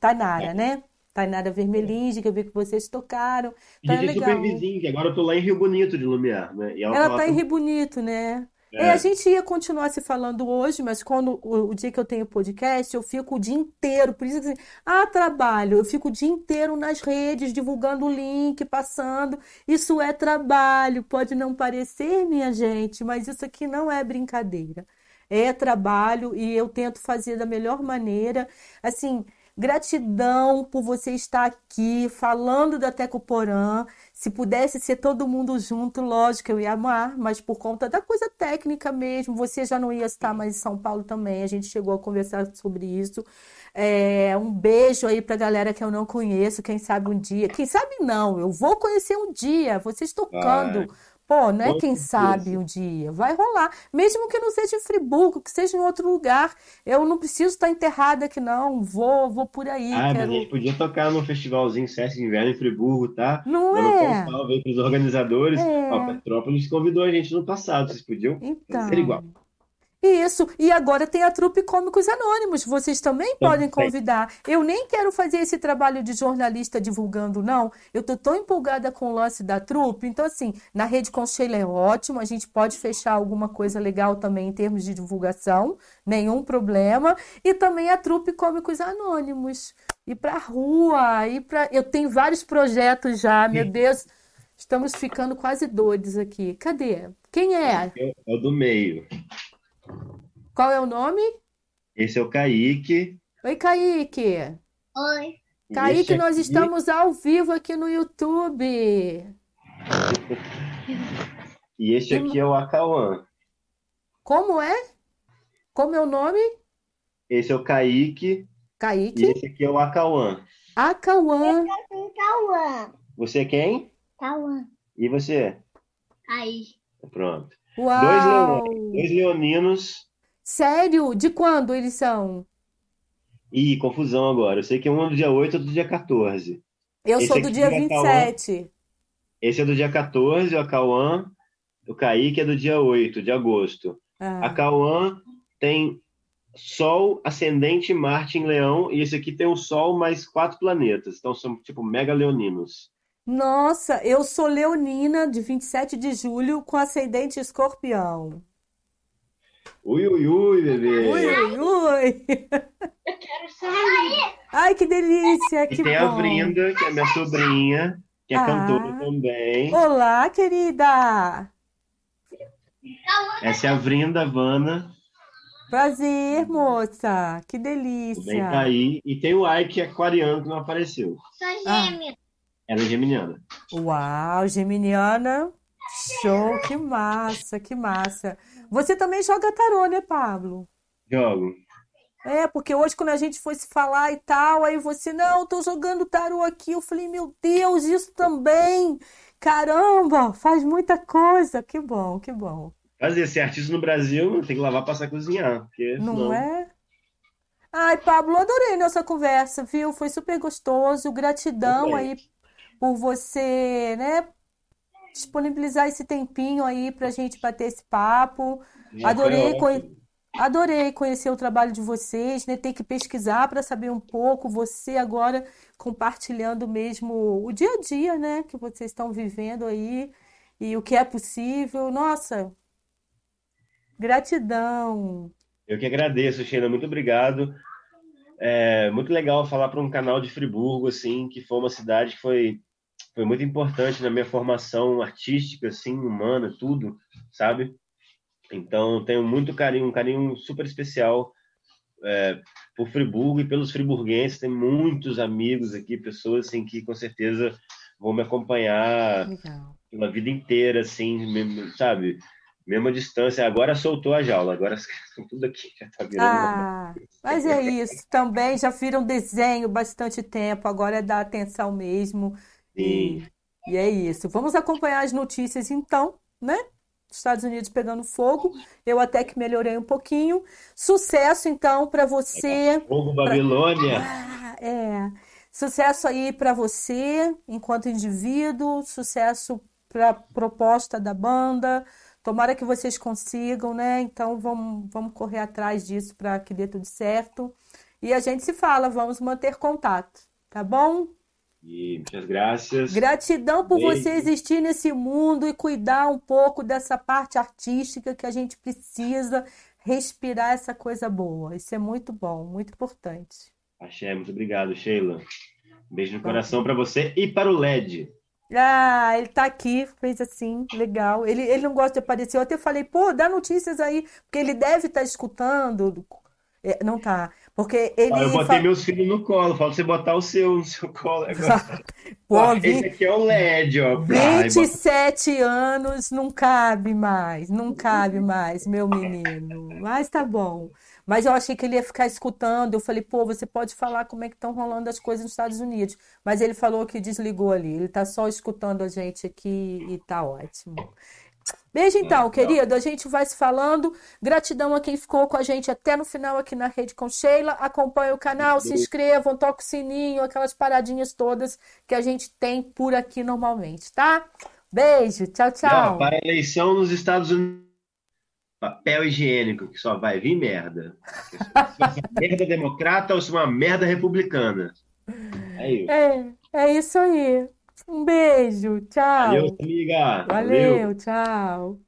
Tainara, né? Tainara Vermelinge, que eu vi que vocês tocaram. Tá gente é legal. super vizinho, que agora eu tô lá em Rio Bonito de Lumiar, né? E ela ela tá em Rio Bonito, né? É. É, a gente ia continuar se falando hoje, mas quando o, o, dia que eu tenho podcast, eu fico o dia inteiro. Por isso que assim, ah, trabalho, eu fico o dia inteiro nas redes, divulgando o link, passando. Isso é trabalho. Pode não parecer, minha gente, mas isso aqui não é brincadeira. É trabalho e eu tento fazer da melhor maneira. Assim, Gratidão por você estar aqui falando da Tecoporã. Se pudesse ser todo mundo junto, lógico, eu ia amar, mas por conta da coisa técnica mesmo, você já não ia estar mais em São Paulo também. A gente chegou a conversar sobre isso. É, um beijo aí pra galera que eu não conheço, quem sabe um dia. Quem sabe não, eu vou conhecer um dia, vocês tocando. Pô, né? Quem sabe um dia vai rolar. Mesmo que não seja em Friburgo, que seja em outro lugar. Eu não preciso estar enterrada aqui, não. Vou, vou por aí. Ah, quero... mas a gente podia tocar no festivalzinho Sesc de Inverno em Friburgo, tá? Não Dando é? Um salve aí pros organizadores. É. Ó, Petrópolis convidou a gente no passado. Vocês podiam então... fazer igual. Isso, e agora tem a trupe Cômicos Anônimos, vocês também podem convidar. Eu nem quero fazer esse trabalho de jornalista divulgando, não. Eu tô tão empolgada com o lance da trupe, então assim, na Rede Concheila é ótimo, a gente pode fechar alguma coisa legal também em termos de divulgação, nenhum problema. E também a trupe Cômicos Anônimos. Ir pra rua, ir pra... Eu tenho vários projetos já, meu Deus, estamos ficando quase doidos aqui. Cadê? Quem é? É o do meio. Qual é o nome? Esse é o Kaique. Oi, Kaique. Oi. Kaique, aqui... nós estamos ao vivo aqui no YouTube. E este aqui é o Acauã. Como é? Como é o nome? Esse é o Kaique. Kaique. E esse aqui é o Acauã. Acauã. Cauã. Você é quem? Cauã. E você? Aí. Pronto. Dois, leões, dois leoninos. Sério? De quando eles são? Ih, confusão agora. Eu sei que um é do dia 8 e outro do dia 14. Eu Esse sou do aqui dia é Acauã. 27. Esse é do dia 14, o Acauã. O Kaique é do dia 8 de agosto. Ah. A Cauã tem Sol, Ascendente, Marte em Leão, e esse aqui tem o Sol mais quatro planetas. Então são tipo mega leoninos. Nossa, eu sou leonina de 27 de julho com ascendente escorpião. Ui, ui, ui, bebê. Ui, ui, ui. Eu quero sair. Ai, que delícia, E que tem a bom. Brinda, que é minha sobrinha, que é Ah. cantora também. Olá, querida. Essa é a Vrinda Vana. Prazer, moça. Que delícia. tá aí. E tem o Ike aquariano que não apareceu. Sou Ah. Ela é geminiana. Uau, Geminiana. Show, que massa, que massa. Você também joga tarô, né, Pablo? Jogo. É, porque hoje quando a gente foi se falar e tal, aí você, não, tô jogando tarô aqui. Eu falei, meu Deus, isso também. Caramba, faz muita coisa. Que bom, que bom. Fazer ser artista no Brasil, tem que lavar, passar, cozinhar. Porque Não senão- é? Ai, Pablo, adorei nossa conversa, viu? Foi super gostoso. Gratidão aí por você, né, disponibilizar esse tempinho aí pra gente bater esse papo. Já Adorei, conhe- adorei conhecer o trabalho de vocês, né? Ter que pesquisar para saber um pouco. Você agora compartilhando mesmo o dia a dia, né? Que vocês estão vivendo aí e o que é possível. Nossa, gratidão. Eu que agradeço, Sheila, muito obrigado. É muito legal falar para um canal de Friburgo, assim, que foi uma cidade que foi, foi muito importante na minha formação artística, assim, humana, tudo, sabe? Então, tenho muito carinho, um carinho super especial é, por Friburgo e pelos friburguenses. Tem muitos amigos aqui, pessoas, assim, que com certeza vão me acompanhar Legal. pela vida inteira, assim, mesmo, sabe? Mesma distância. Agora soltou a jaula, agora tudo aqui, já tá virando Ah, mas é isso. Também já viram desenho bastante tempo, agora é dar atenção mesmo. E, Sim. e é isso. Vamos acompanhar as notícias então, né? Estados Unidos pegando fogo. Eu até que melhorei um pouquinho. Sucesso então para você. Fogo Babilônia. Ah, é. Sucesso aí para você enquanto indivíduo, sucesso para a proposta da banda. Tomara que vocês consigam, né? Então vamos, vamos correr atrás disso para que dê tudo certo. E a gente se fala, vamos manter contato, tá bom? E muitas graças. Gratidão por Beijo. você existir nesse mundo e cuidar um pouco dessa parte artística que a gente precisa respirar essa coisa boa. Isso é muito bom, muito importante. Axé, muito obrigado, Sheila. Beijo no coração para você e para o LED. Ah, ele tá aqui, fez assim, legal. Ele, ele não gosta de aparecer. Eu até falei, pô, dá notícias aí, porque ele deve estar escutando. É, não tá, porque ele Ó, eu botei fa- meus filhos no colo, falta você botar o seu no seu colo agora. Pô, Ó, vi- esse aqui é o LED, ó. Ai, bota- 27 anos não cabe mais, não cabe mais, meu menino. Mas tá bom. Mas eu achei que ele ia ficar escutando. Eu falei, pô, você pode falar como é que estão rolando as coisas nos Estados Unidos. Mas ele falou que desligou ali. Ele tá só escutando a gente aqui e tá ótimo. Beijo então, legal. querido. A gente vai se falando. Gratidão a quem ficou com a gente até no final aqui na Rede com Sheila. Acompanhe o canal, se inscrevam, toque o sininho, aquelas paradinhas todas que a gente tem por aqui normalmente, tá? Beijo, tchau, tchau. para a eleição nos Estados Unidos, papel higiênico, que só vai vir merda. Se uma merda democrata ou se uma merda republicana. É isso. É, é isso aí. Um beijo, tchau. Valeu, amiga. Valeu, tchau.